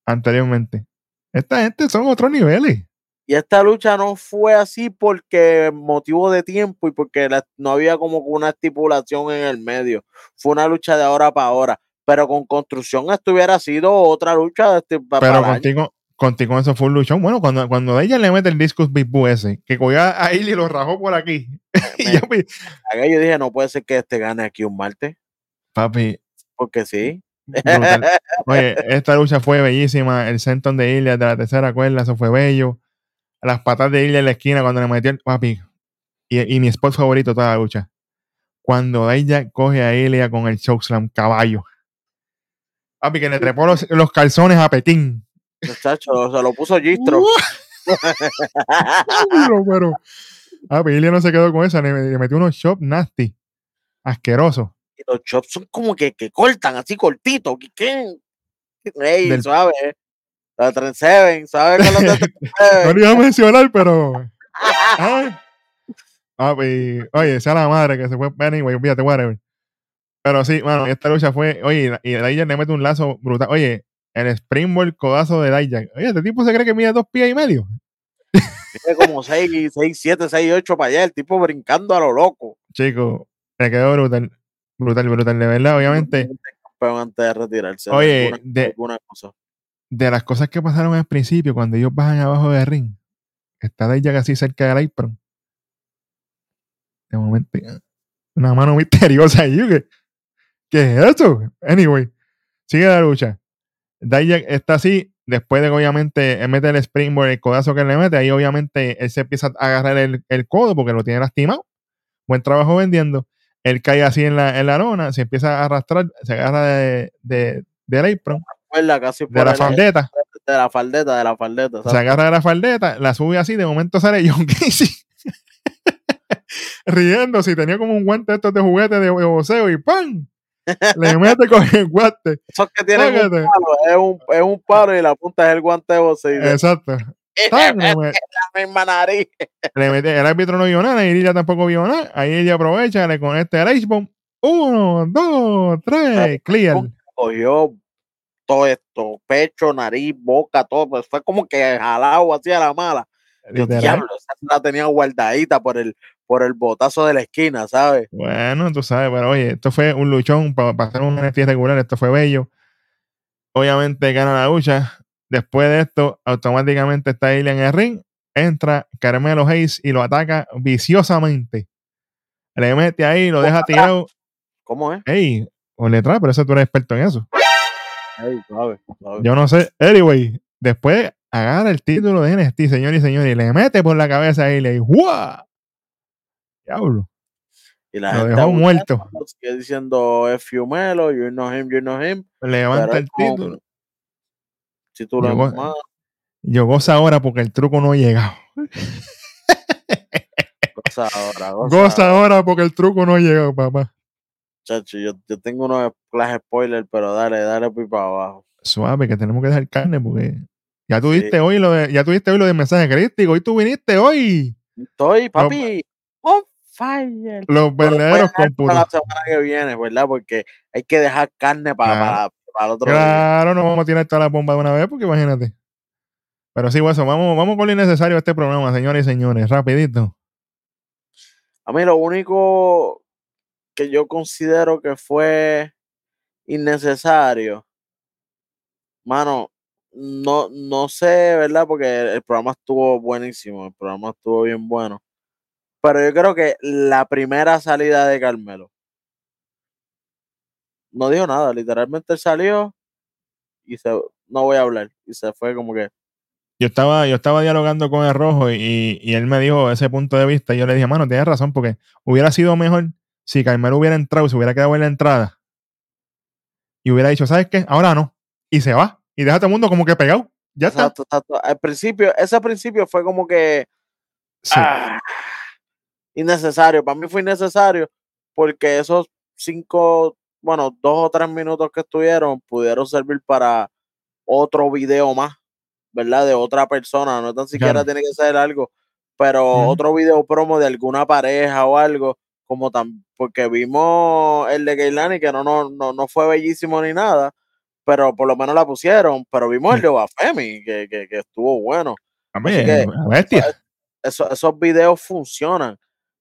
Speaker 2: anteriormente. Esta gente son otros niveles.
Speaker 1: Y esta lucha no fue así porque motivo de tiempo y porque la- no había como una estipulación en el medio. Fue una lucha de ahora para ahora. Pero con construcción esto hubiera sido otra lucha de este,
Speaker 2: Pero contigo, contigo eso fue un luchón. Bueno, cuando, cuando ella le mete el discus Big Boo ese, que cogió a él y lo rajó por aquí. y
Speaker 1: Me
Speaker 2: yo,
Speaker 1: cagué, yo dije, no puede ser que este gane aquí un martes.
Speaker 2: papi,
Speaker 1: Porque sí.
Speaker 2: Oye, esta lucha fue bellísima. El senton de Ilya de la tercera cuerda, eso fue bello. Las patas de Ilya en la esquina cuando le metió el papi. Y, y mi spot favorito toda la lucha. Cuando ella coge a Ilya con el chokeslam caballo. Papi, que le trepó los, los calzones a Pekín.
Speaker 1: Muchacho, se lo puso Gistro.
Speaker 2: pero, pero. No se quedó con esa. Le, le metió unos chops nasty. Asqueroso.
Speaker 1: Y los chops son como que, que cortan así cortitos. ¿Qué? Ey,
Speaker 2: Del-
Speaker 1: suave. La Trend Seven, ¿sabes con los de Trend
Speaker 2: No
Speaker 1: Seven?
Speaker 2: lo iba a mencionar, pero. Ah. Papi, oye, sea la madre que se fue. Anyway, olvídate, whatever. Pero sí, mano, esta lucha fue. Oye, y Dijak le mete un lazo brutal. Oye, el springboard codazo de Dijak. Oye, este tipo se cree que mide dos pies y medio.
Speaker 1: Tiene como 6, 6, 7, 6, 8 para allá. El tipo brincando a lo loco.
Speaker 2: Chico, le quedó brutal. Brutal, brutal. De verdad, obviamente,
Speaker 1: antes de retirarse.
Speaker 2: Oye,
Speaker 1: alguna-
Speaker 2: de-
Speaker 1: alguna cosa.
Speaker 2: de las cosas que pasaron al principio, cuando ellos bajan abajo del ring, está Dijak así cerca del apron. De momento, una mano misteriosa ahí. ¿Qué, ¿Qué es eso? Anyway, sigue la lucha. Dijak está así, después de que obviamente él mete el springboard, el codazo que le mete, ahí obviamente él se empieza a agarrar el, el codo porque lo tiene lastimado. Buen trabajo vendiendo. Él cae así en la, en la lona, se empieza a arrastrar, se agarra de, de, del apron,
Speaker 1: casi
Speaker 2: de la faldeta.
Speaker 1: de la faldeta, de la faldeta.
Speaker 2: se agarra de la faldeta, la sube así, de momento sale John Casey riendo, si tenía como un guante de estos de juguete de boxeo y ¡pam! Le mete con el guante.
Speaker 1: Esos que tienen un palo, es un, es un palo y la punta es el guante de boxeo.
Speaker 2: Exacto.
Speaker 1: La misma nariz.
Speaker 2: le mete- el árbitro no vio nada, y ella tampoco vio nada. Ahí ella aprovecha, le conecta el. Uno, dos, tres, clear.
Speaker 1: Cogió todo esto, pecho, nariz, boca, todo. Pues fue como que jalado así a la mala. Yo, diablo, esa la tenía guardadita por el, por el botazo de la esquina, ¿sabes?
Speaker 2: Bueno, tú sabes, pero oye, esto fue un luchón para hacer un NXT regular, esto fue bello. Obviamente gana la lucha. Después de esto, automáticamente está Ilya en el ring. Entra Carmelo Hayes y lo ataca viciosamente. Le mete ahí, lo deja tirado.
Speaker 1: ¿Cómo es?
Speaker 2: Ey, o letra, pero eso tú eres experto en eso.
Speaker 1: Ey, suave, suave.
Speaker 2: Yo no sé. Anyway, después agarra el título de NXT, señor y señor, y le mete por la cabeza a Ilya y ¡guau! Diablo,
Speaker 1: Y la
Speaker 2: lo
Speaker 1: gente
Speaker 2: dejó muerto.
Speaker 1: Sigue diciendo F you Melo, you know him, you know him.
Speaker 2: Levanta
Speaker 1: Pero
Speaker 2: el
Speaker 1: como-
Speaker 2: título.
Speaker 1: Título
Speaker 2: Llegó-
Speaker 1: más.
Speaker 2: Yo goza ahora porque el truco no ha llegado.
Speaker 1: Goza ahora, goza.
Speaker 2: Goza ahora porque el truco no ha llegado, papá.
Speaker 1: Chacho, yo, yo tengo unos flash spoilers, pero dale, dale pues para abajo.
Speaker 2: Suave, que tenemos que dejar carne porque ya
Speaker 1: Sí.
Speaker 2: diste hoy lo de, ya tuviste hoy lo del mensaje crítico. Hoy tú viniste hoy.
Speaker 1: Estoy, papi, on fire.
Speaker 2: Los
Speaker 1: a
Speaker 2: verdaderos.
Speaker 1: Para la semana que viene, ¿verdad? Porque hay que dejar carne para,
Speaker 2: Claro.
Speaker 1: para, para el otro día.
Speaker 2: Claro, no vamos a tirar toda la bomba de una vez porque imagínate. Pero sí, eso, vamos, vamos con lo innecesario de este programa, señores y señores, rapidito.
Speaker 1: A mí lo único que yo considero que fue innecesario, mano, no, no sé, ¿verdad? Porque el programa estuvo buenísimo, el programa estuvo bien bueno. Pero yo creo que la primera salida de Carmelo no dijo nada, literalmente salió y se, no voy a hablar, y se fue como que,
Speaker 2: Yo estaba, yo estaba dialogando con el rojo y, y él me dijo ese punto de vista y yo le dije, mano, tienes razón porque hubiera sido mejor si Carmelo hubiera entrado, se hubiera quedado en la entrada y hubiera dicho, ¿sabes qué? Ahora no. Y se va. Y deja a todo el mundo como que pegado. Ya está.
Speaker 1: Exacto. Al principio, ese principio fue como que
Speaker 2: Sí.
Speaker 1: ah, innecesario. Para mí fue innecesario porque esos cinco, bueno, dos o tres minutos que estuvieron pudieron servir para otro video más, ¿verdad? De otra persona. No tan siquiera
Speaker 2: Claro.
Speaker 1: tiene que ser algo, pero otro video promo de alguna pareja o algo. Como tan, porque vimos el de Keilani que no, no, no, no fue bellísimo ni nada, pero por lo menos la pusieron. Pero vimos el de Bafemi, que, que, que estuvo bueno así que-
Speaker 2: bestia.
Speaker 1: eso- esos videos funcionan.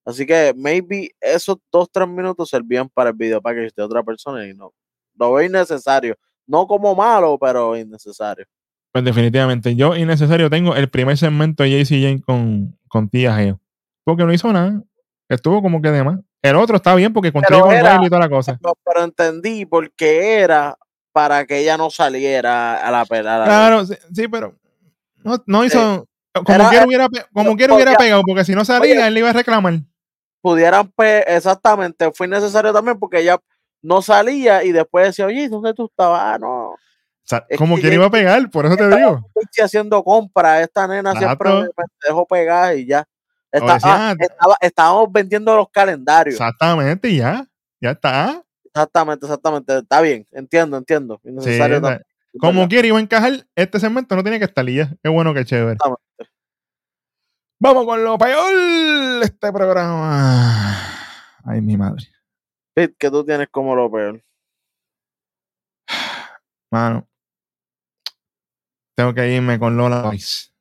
Speaker 1: Así que maybe esos dos, tres minutos servían para el video package de otra persona y no. Lo veo innecesario. No como malo, pero innecesario.
Speaker 2: Pues definitivamente. Yo innecesario tengo el primer segmento de JC Jane con, con Tía Geo. Porque no hizo nada. Estuvo como que de más. El otro está bien porque
Speaker 1: Pero
Speaker 2: con
Speaker 1: era-
Speaker 2: y toda la cosa.
Speaker 1: Pero entendí porque era para que ella no saliera a la pelada.
Speaker 2: Claro, sí, sí, pero no, no hizo. Como
Speaker 1: era-
Speaker 2: quiera hubiera, como quiera hubiera pegado, porque si no salía,
Speaker 1: Oye.
Speaker 2: él le iba a reclamar.
Speaker 1: Pudieran, pe- exactamente, fue innecesario también porque ella no salía y después decía, oye, ¿dónde tú estabas? Ah, no.
Speaker 2: O sea,
Speaker 1: Es
Speaker 2: como
Speaker 1: ya-
Speaker 2: iba a pegar, por eso te digo.
Speaker 1: estoy haciendo compras, esta nena siempre me, me dejó pegar y ya. Está-
Speaker 2: decía,
Speaker 1: ah, estaba- estábamos vendiendo los calendarios.
Speaker 2: Exactamente, ya. Ya está.
Speaker 1: Exactamente, exactamente. Está bien, entiendo, entiendo. Innecesario
Speaker 2: como quiera iba a encajar, este segmento no tiene que estar y ya. Qué bueno, qué chévere.
Speaker 1: Exactamente.
Speaker 2: Vamos con lo peor de este programa. Ay, mi madre.
Speaker 1: Pete, que tú tienes como lo peor.
Speaker 2: Mano. Tengo que irme con Lola Vice.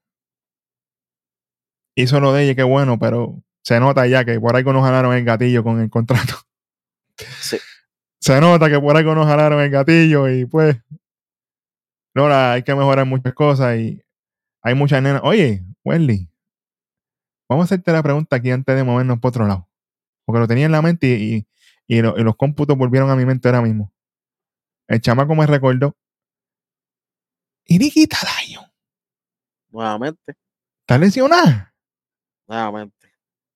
Speaker 2: Hizo lo de ella, qué bueno, pero se nota ya que por algo nos jalaron el gatillo con el contrato.
Speaker 1: Sí.
Speaker 2: Se nota que por algo nos jalaron el gatillo y pues. Lola, hay que mejorar muchas cosas y hay muchas nenas. Oye, Wendy, vamos a hacerte la pregunta aquí antes de movernos por otro lado. Porque lo tenía en la mente y, y- y lo- y los cómputos volvieron a mi mente ahora mismo. El chamaco me recordó. Y Nikita Lyon,
Speaker 1: Nuevamente,
Speaker 2: ¿está lesionada?
Speaker 1: nuevamente.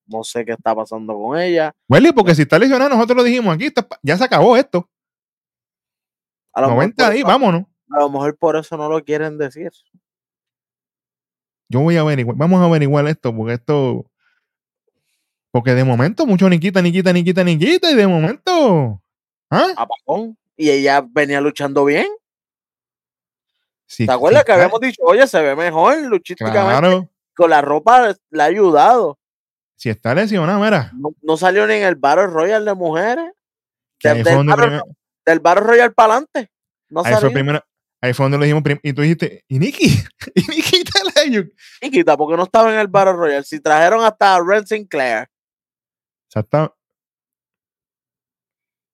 Speaker 1: No sé qué está pasando con ella.
Speaker 2: Welly, porque si está lesionada, nosotros lo dijimos aquí, está ya se acabó esto.
Speaker 1: A lo, mejor
Speaker 2: 90
Speaker 1: por,
Speaker 2: días,
Speaker 1: eso,
Speaker 2: vámonos.
Speaker 1: a lo mejor por eso no lo quieren decir.
Speaker 2: Yo voy a averiguar, vamos a averiguar esto, porque esto. Porque de momento, mucho Nikita, Nikita, Nikita, Nikita, y de momento. ¿Ah?
Speaker 1: Apagón. Y ella venía luchando bien.
Speaker 2: Sí,
Speaker 1: ¿Te acuerdas
Speaker 2: sí
Speaker 1: que habíamos dicho, oye, se ve mejor luchísticamente?
Speaker 2: Claro,
Speaker 1: Con la ropa le ha ayudado.
Speaker 2: si está lesionada, mira.
Speaker 1: No, no salió ni en el Battle Royale de mujeres.
Speaker 2: que
Speaker 1: Del, Battle,
Speaker 2: primero-
Speaker 1: del Battle Royale para adelante. No
Speaker 2: ahí fue primero- ahí fue donde lo dijimos y tú dijiste, ¿y Nikki? ¿Y Nikita Lyon?
Speaker 1: Chiquita, porque no estaba en el Battle Royale. Si trajeron hasta a Ren Sinclair.
Speaker 2: Está.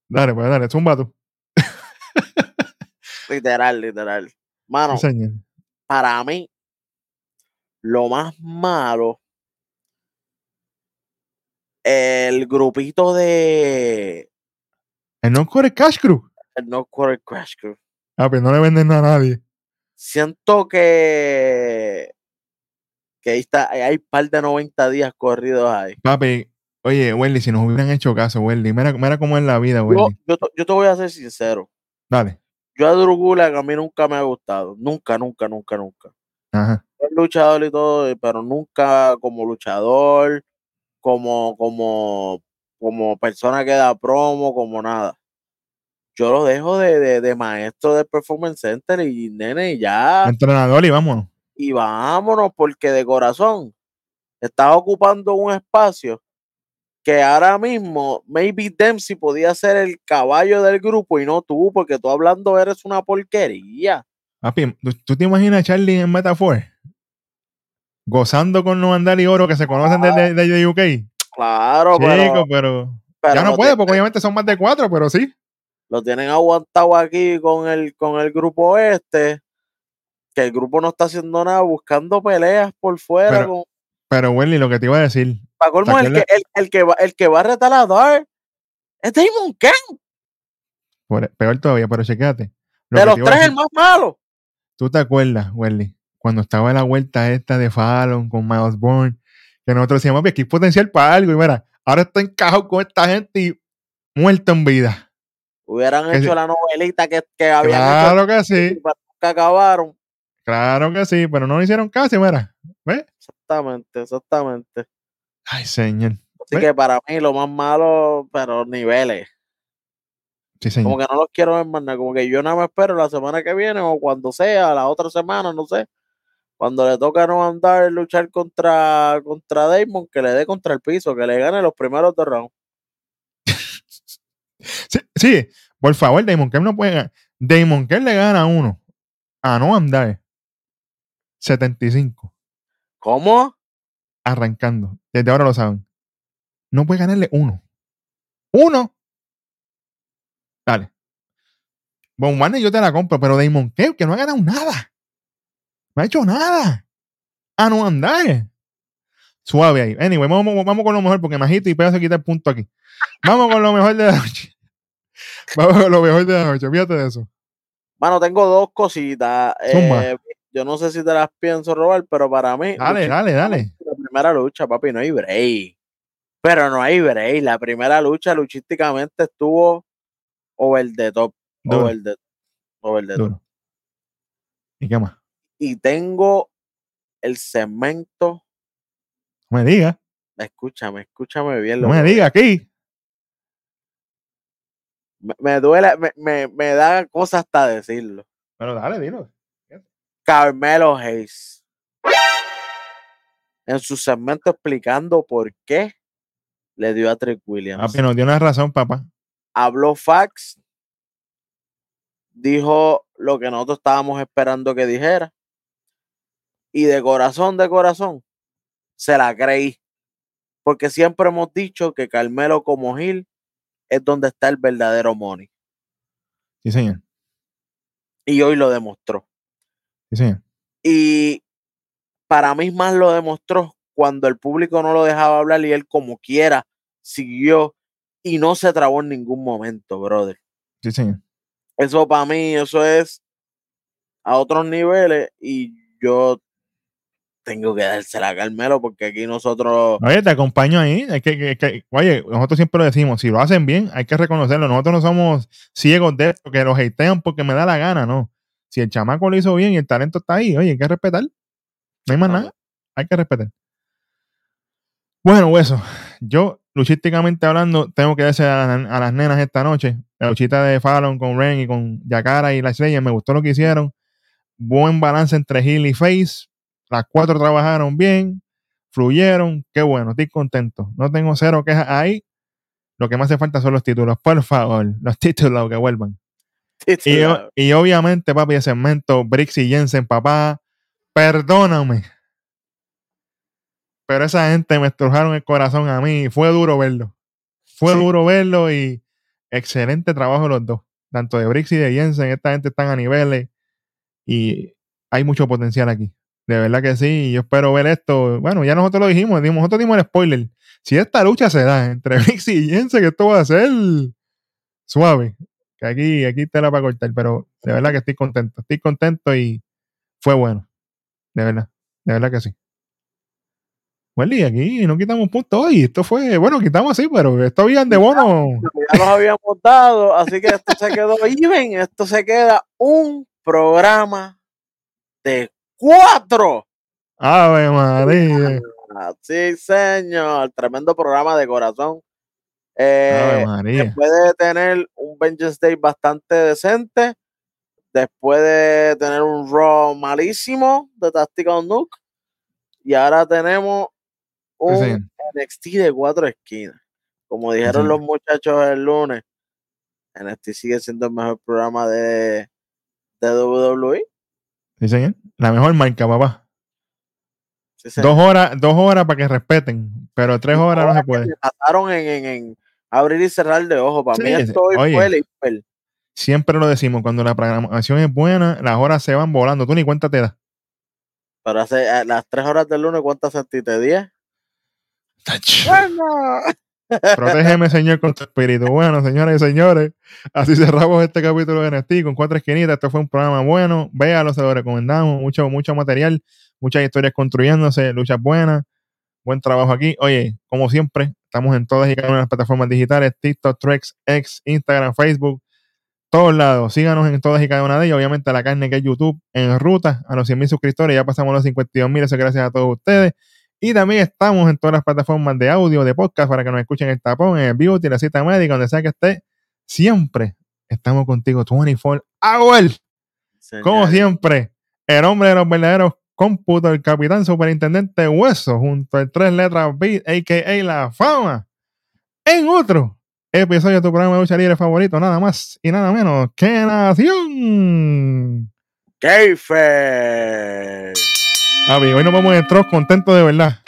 Speaker 2: Dale, pues dale, zumba tú.
Speaker 1: Literal, literal. Mano, para mí, lo más malo, el grupito de
Speaker 2: El no core Cash Crew.
Speaker 1: el No Quarter Crash Crew.
Speaker 2: Ah, pues no le venden nada a nadie.
Speaker 1: Siento que que ahí está, hay un par de 90 días corridos ahí.
Speaker 2: Papi, oye, Welly, si nos hubieran hecho caso, Welly, mira, mira cómo es la vida, Welly.
Speaker 1: yo, te- yo te voy a ser sincero.
Speaker 2: Dale.
Speaker 1: Yo a Drew Gulak a mí nunca me ha gustado. Nunca, nunca, nunca, nunca.
Speaker 2: Ajá.
Speaker 1: es luchador y todo, pero nunca como luchador, como, como, como persona que da promo, como nada. Yo lo dejo de, de, de maestro del Performance Center y nene, y ya,
Speaker 2: Entrenador y vámonos.
Speaker 1: y vámonos, porque de corazón estás ocupando un espacio que ahora mismo maybe Dempsey podía ser el caballo del grupo y no tú, porque tú hablando eres una porquería.
Speaker 2: Papi, ¿tú, tú te imaginas a Charlie en Metafor? Gozando con Noandal y Oro que se conocen desde de, de UK.
Speaker 1: Claro,
Speaker 2: Chico,
Speaker 1: pero,
Speaker 2: pero,
Speaker 1: pero
Speaker 2: ya no
Speaker 1: lo
Speaker 2: puede porque obviamente son más de cuatro, pero sí.
Speaker 1: Lo tienen aguantado aquí con el, con el grupo este, que el grupo no está haciendo nada, buscando peleas por fuera.
Speaker 2: Pero-
Speaker 1: con,
Speaker 2: Pero, Welly, lo que te iba a decir,
Speaker 1: para colmo,
Speaker 2: ¿te
Speaker 1: el que, el, el que va, el que va a retar a Dar es Damon Ken,
Speaker 2: por- peor todavía, pero chequéate. Lo
Speaker 1: de los tres
Speaker 2: decir-
Speaker 1: el más malo.
Speaker 2: ¿Tú te acuerdas, Welly? Cuando estaba la vuelta esta de Fallon con Miles Bourne, que nosotros decíamos, "Papi, aquí hay potencial para algo. Y mira, ahora está encajado con esta gente y muerto en vida.
Speaker 1: Hubieran
Speaker 2: Que
Speaker 1: hecho
Speaker 2: sí.
Speaker 1: la novelita que, que habían
Speaker 2: Claro que
Speaker 1: hecho
Speaker 2: sí,
Speaker 1: pero nunca acabaron.
Speaker 2: claro que sí, pero no le hicieron caso, mira. ¿Ves?
Speaker 1: Exactamente, exactamente.
Speaker 2: Ay, señor.
Speaker 1: Así que para mí lo más malo, pero niveles.
Speaker 2: Sí, señor.
Speaker 1: Como que no los quiero ver más nada. Como que yo nada más espero la semana que viene o cuando sea, la otra semana, no sé. Cuando le toca no andar luchar contra, contra Damon, que le dé contra el piso, que le gane los primeros dos rounds.
Speaker 2: Sí, sí, por favor, Damon Kerr no puede ganar. Damon Kerr le gana a uno a no andar 75
Speaker 1: ¿Cómo?
Speaker 2: arrancando. Desde ahora lo saben. No puede ganarle uno. Uno. Dale. Von Warner yo te la compro, pero Damon Kerr que no ha ganado nada. No ha hecho nada. A no andar. Suave ahí. Anyway, vamos, vamos con lo mejor porque Majito y Peo se quita el punto aquí. Vamos con lo mejor de la noche. Vamos con lo mejor de la noche. Fíjate de eso.
Speaker 1: Mano, tengo dos cositas. Eh, yo no sé si te las pienso robar, pero para mí,
Speaker 2: Dale, dale, dale.
Speaker 1: la primera lucha, papi, no hay break. Pero no hay break. La primera lucha luchísticamente estuvo over the top.
Speaker 2: Duro,
Speaker 1: Over the, over the top.
Speaker 2: ¿Y qué más?
Speaker 1: Y tengo el segmento.
Speaker 2: No me diga,
Speaker 1: Escúchame, escúchame bien.
Speaker 2: no me
Speaker 1: que-
Speaker 2: diga aquí.
Speaker 1: Me, me duele, me, me, me da cosa hasta decirlo.
Speaker 2: Pero dale, dilo.
Speaker 1: Carmelo Hayes. En su segmento explicando por qué le dio a Trick Williams.
Speaker 2: Papi, nos dio una razón, papá.
Speaker 1: habló fax, dijo lo que nosotros estábamos esperando que dijera. Y de corazón, de corazón, se la creí. Porque siempre hemos dicho que Carmelo como Gil es donde está el verdadero money.
Speaker 2: Sí, señor.
Speaker 1: Y hoy lo demostró.
Speaker 2: Sí, señor.
Speaker 1: Y para mí más lo demostró cuando el público no lo dejaba hablar y él como quiera siguió y no se trabó en ningún momento, brother.
Speaker 2: Sí, señor.
Speaker 1: Eso para mí, eso es a otros niveles y yo tengo que dársela a Carmelo porque aquí nosotros,
Speaker 2: Oye, te acompaño ahí. Es que, que- que- oye, nosotros siempre lo decimos, si lo hacen bien, hay que reconocerlo. Nosotros no somos ciegos de esto, que los hatean porque me da la gana, no. Si el chamaco lo hizo bien y el talento está ahí, oye, hay que respetar. No hay más nada. Hay que respetar. Bueno, hueso. Yo, luchísticamente hablando, tengo que darse a, a las nenas esta noche. La luchita de Fallon con Ren y con Yakara y la estrella, me gustó lo que hicieron. Buen balance entre Hill y Face. Las cuatro trabajaron bien, fluyeron. Qué bueno, estoy contento. No tengo cero quejas ahí. Lo que me hace falta son los títulos. Por favor, los títulos que vuelvan. Y, y obviamente, papi, el segmento Brix y Jensen, papá, perdóname. Pero esa gente me estrujaron el corazón a mí. Fue duro verlo. Fue
Speaker 1: Sí.
Speaker 2: duro verlo y excelente trabajo los dos. Tanto de Brix y de Jensen. Esta gente están a niveles y hay mucho potencial aquí. De verdad que sí. Yo espero ver esto. Bueno, ya nosotros lo dijimos. Nosotros dimos el spoiler. Si esta lucha se da entre Brix y Jensen, que esto va a ser suave que aquí, aquí te la para cortar, pero de verdad que estoy contento. Estoy contento y fue bueno. De verdad. De verdad que sí. Welly, aquí no quitamos puntos hoy. Esto fue, bueno, quitamos así, pero esto bien de bono.
Speaker 1: ya los habíamos dado, así que esto se quedó even, esto se queda un programa de cuatro.
Speaker 2: Ave María.
Speaker 1: Sí, señor, tremendo programa de corazón. Eh, después de tener un Vengeance Day bastante decente, después de tener un Raw malísimo de Tactical Nuke, y ahora tenemos un. NXT de cuatro esquinas. Como dijeron los muchachos el lunes, NXT sigue siendo el mejor programa de, de WWE.
Speaker 2: Sí, señor. La mejor marca, papá.
Speaker 1: Sí.
Speaker 2: Dos horas, dos horas para que respeten, pero tres horas no se puede.
Speaker 1: Me pasaron en, en- en abrir y cerrar de ojos. Para
Speaker 2: Sí,
Speaker 1: mí esto hoy
Speaker 2: oye.
Speaker 1: el.
Speaker 2: Siempre lo decimos, cuando la programación es buena, las horas se van volando. Tú ni cuenta te das.
Speaker 1: Pero hace a las tres horas del lunes, ¿cuántas sentiste? ¿Diez? Bueno.
Speaker 2: Protégeme, Señor, con tu espíritu. Bueno, señoras y señores, así cerramos este capítulo de NXT con cuatro esquinitas. Este fue un programa bueno. Véalo, se lo recomendamos. Mucho, mucho material, muchas historias construyéndose, luchas buenas. Buen trabajo aquí. Oye, como siempre, estamos en todas y cada una de las plataformas digitales, TikTok, Trex, X, Instagram, Facebook, todos lados. Síganos en todas y cada una de ellas. Obviamente la carne que es YouTube en ruta a los 100.000 suscriptores. Ya pasamos los 52 mil. Eso gracias a todos ustedes. Y también estamos en todas las plataformas de audio, de podcast, para que nos escuchen el tapón, en el beauty, la cita médica, donde sea que esté. Siempre estamos contigo 24 hours. Como siempre, el hombre de los verdaderos cómputos, el capitán superintendente Hueso, junto al tres letras B, a.k.a. La Fama, en otro episodio de tu programa de lucha libre favorito, nada más y nada menos que Nación.
Speaker 1: Keifer.
Speaker 2: Avi, hoy nos vamos en troz contentos de verdad.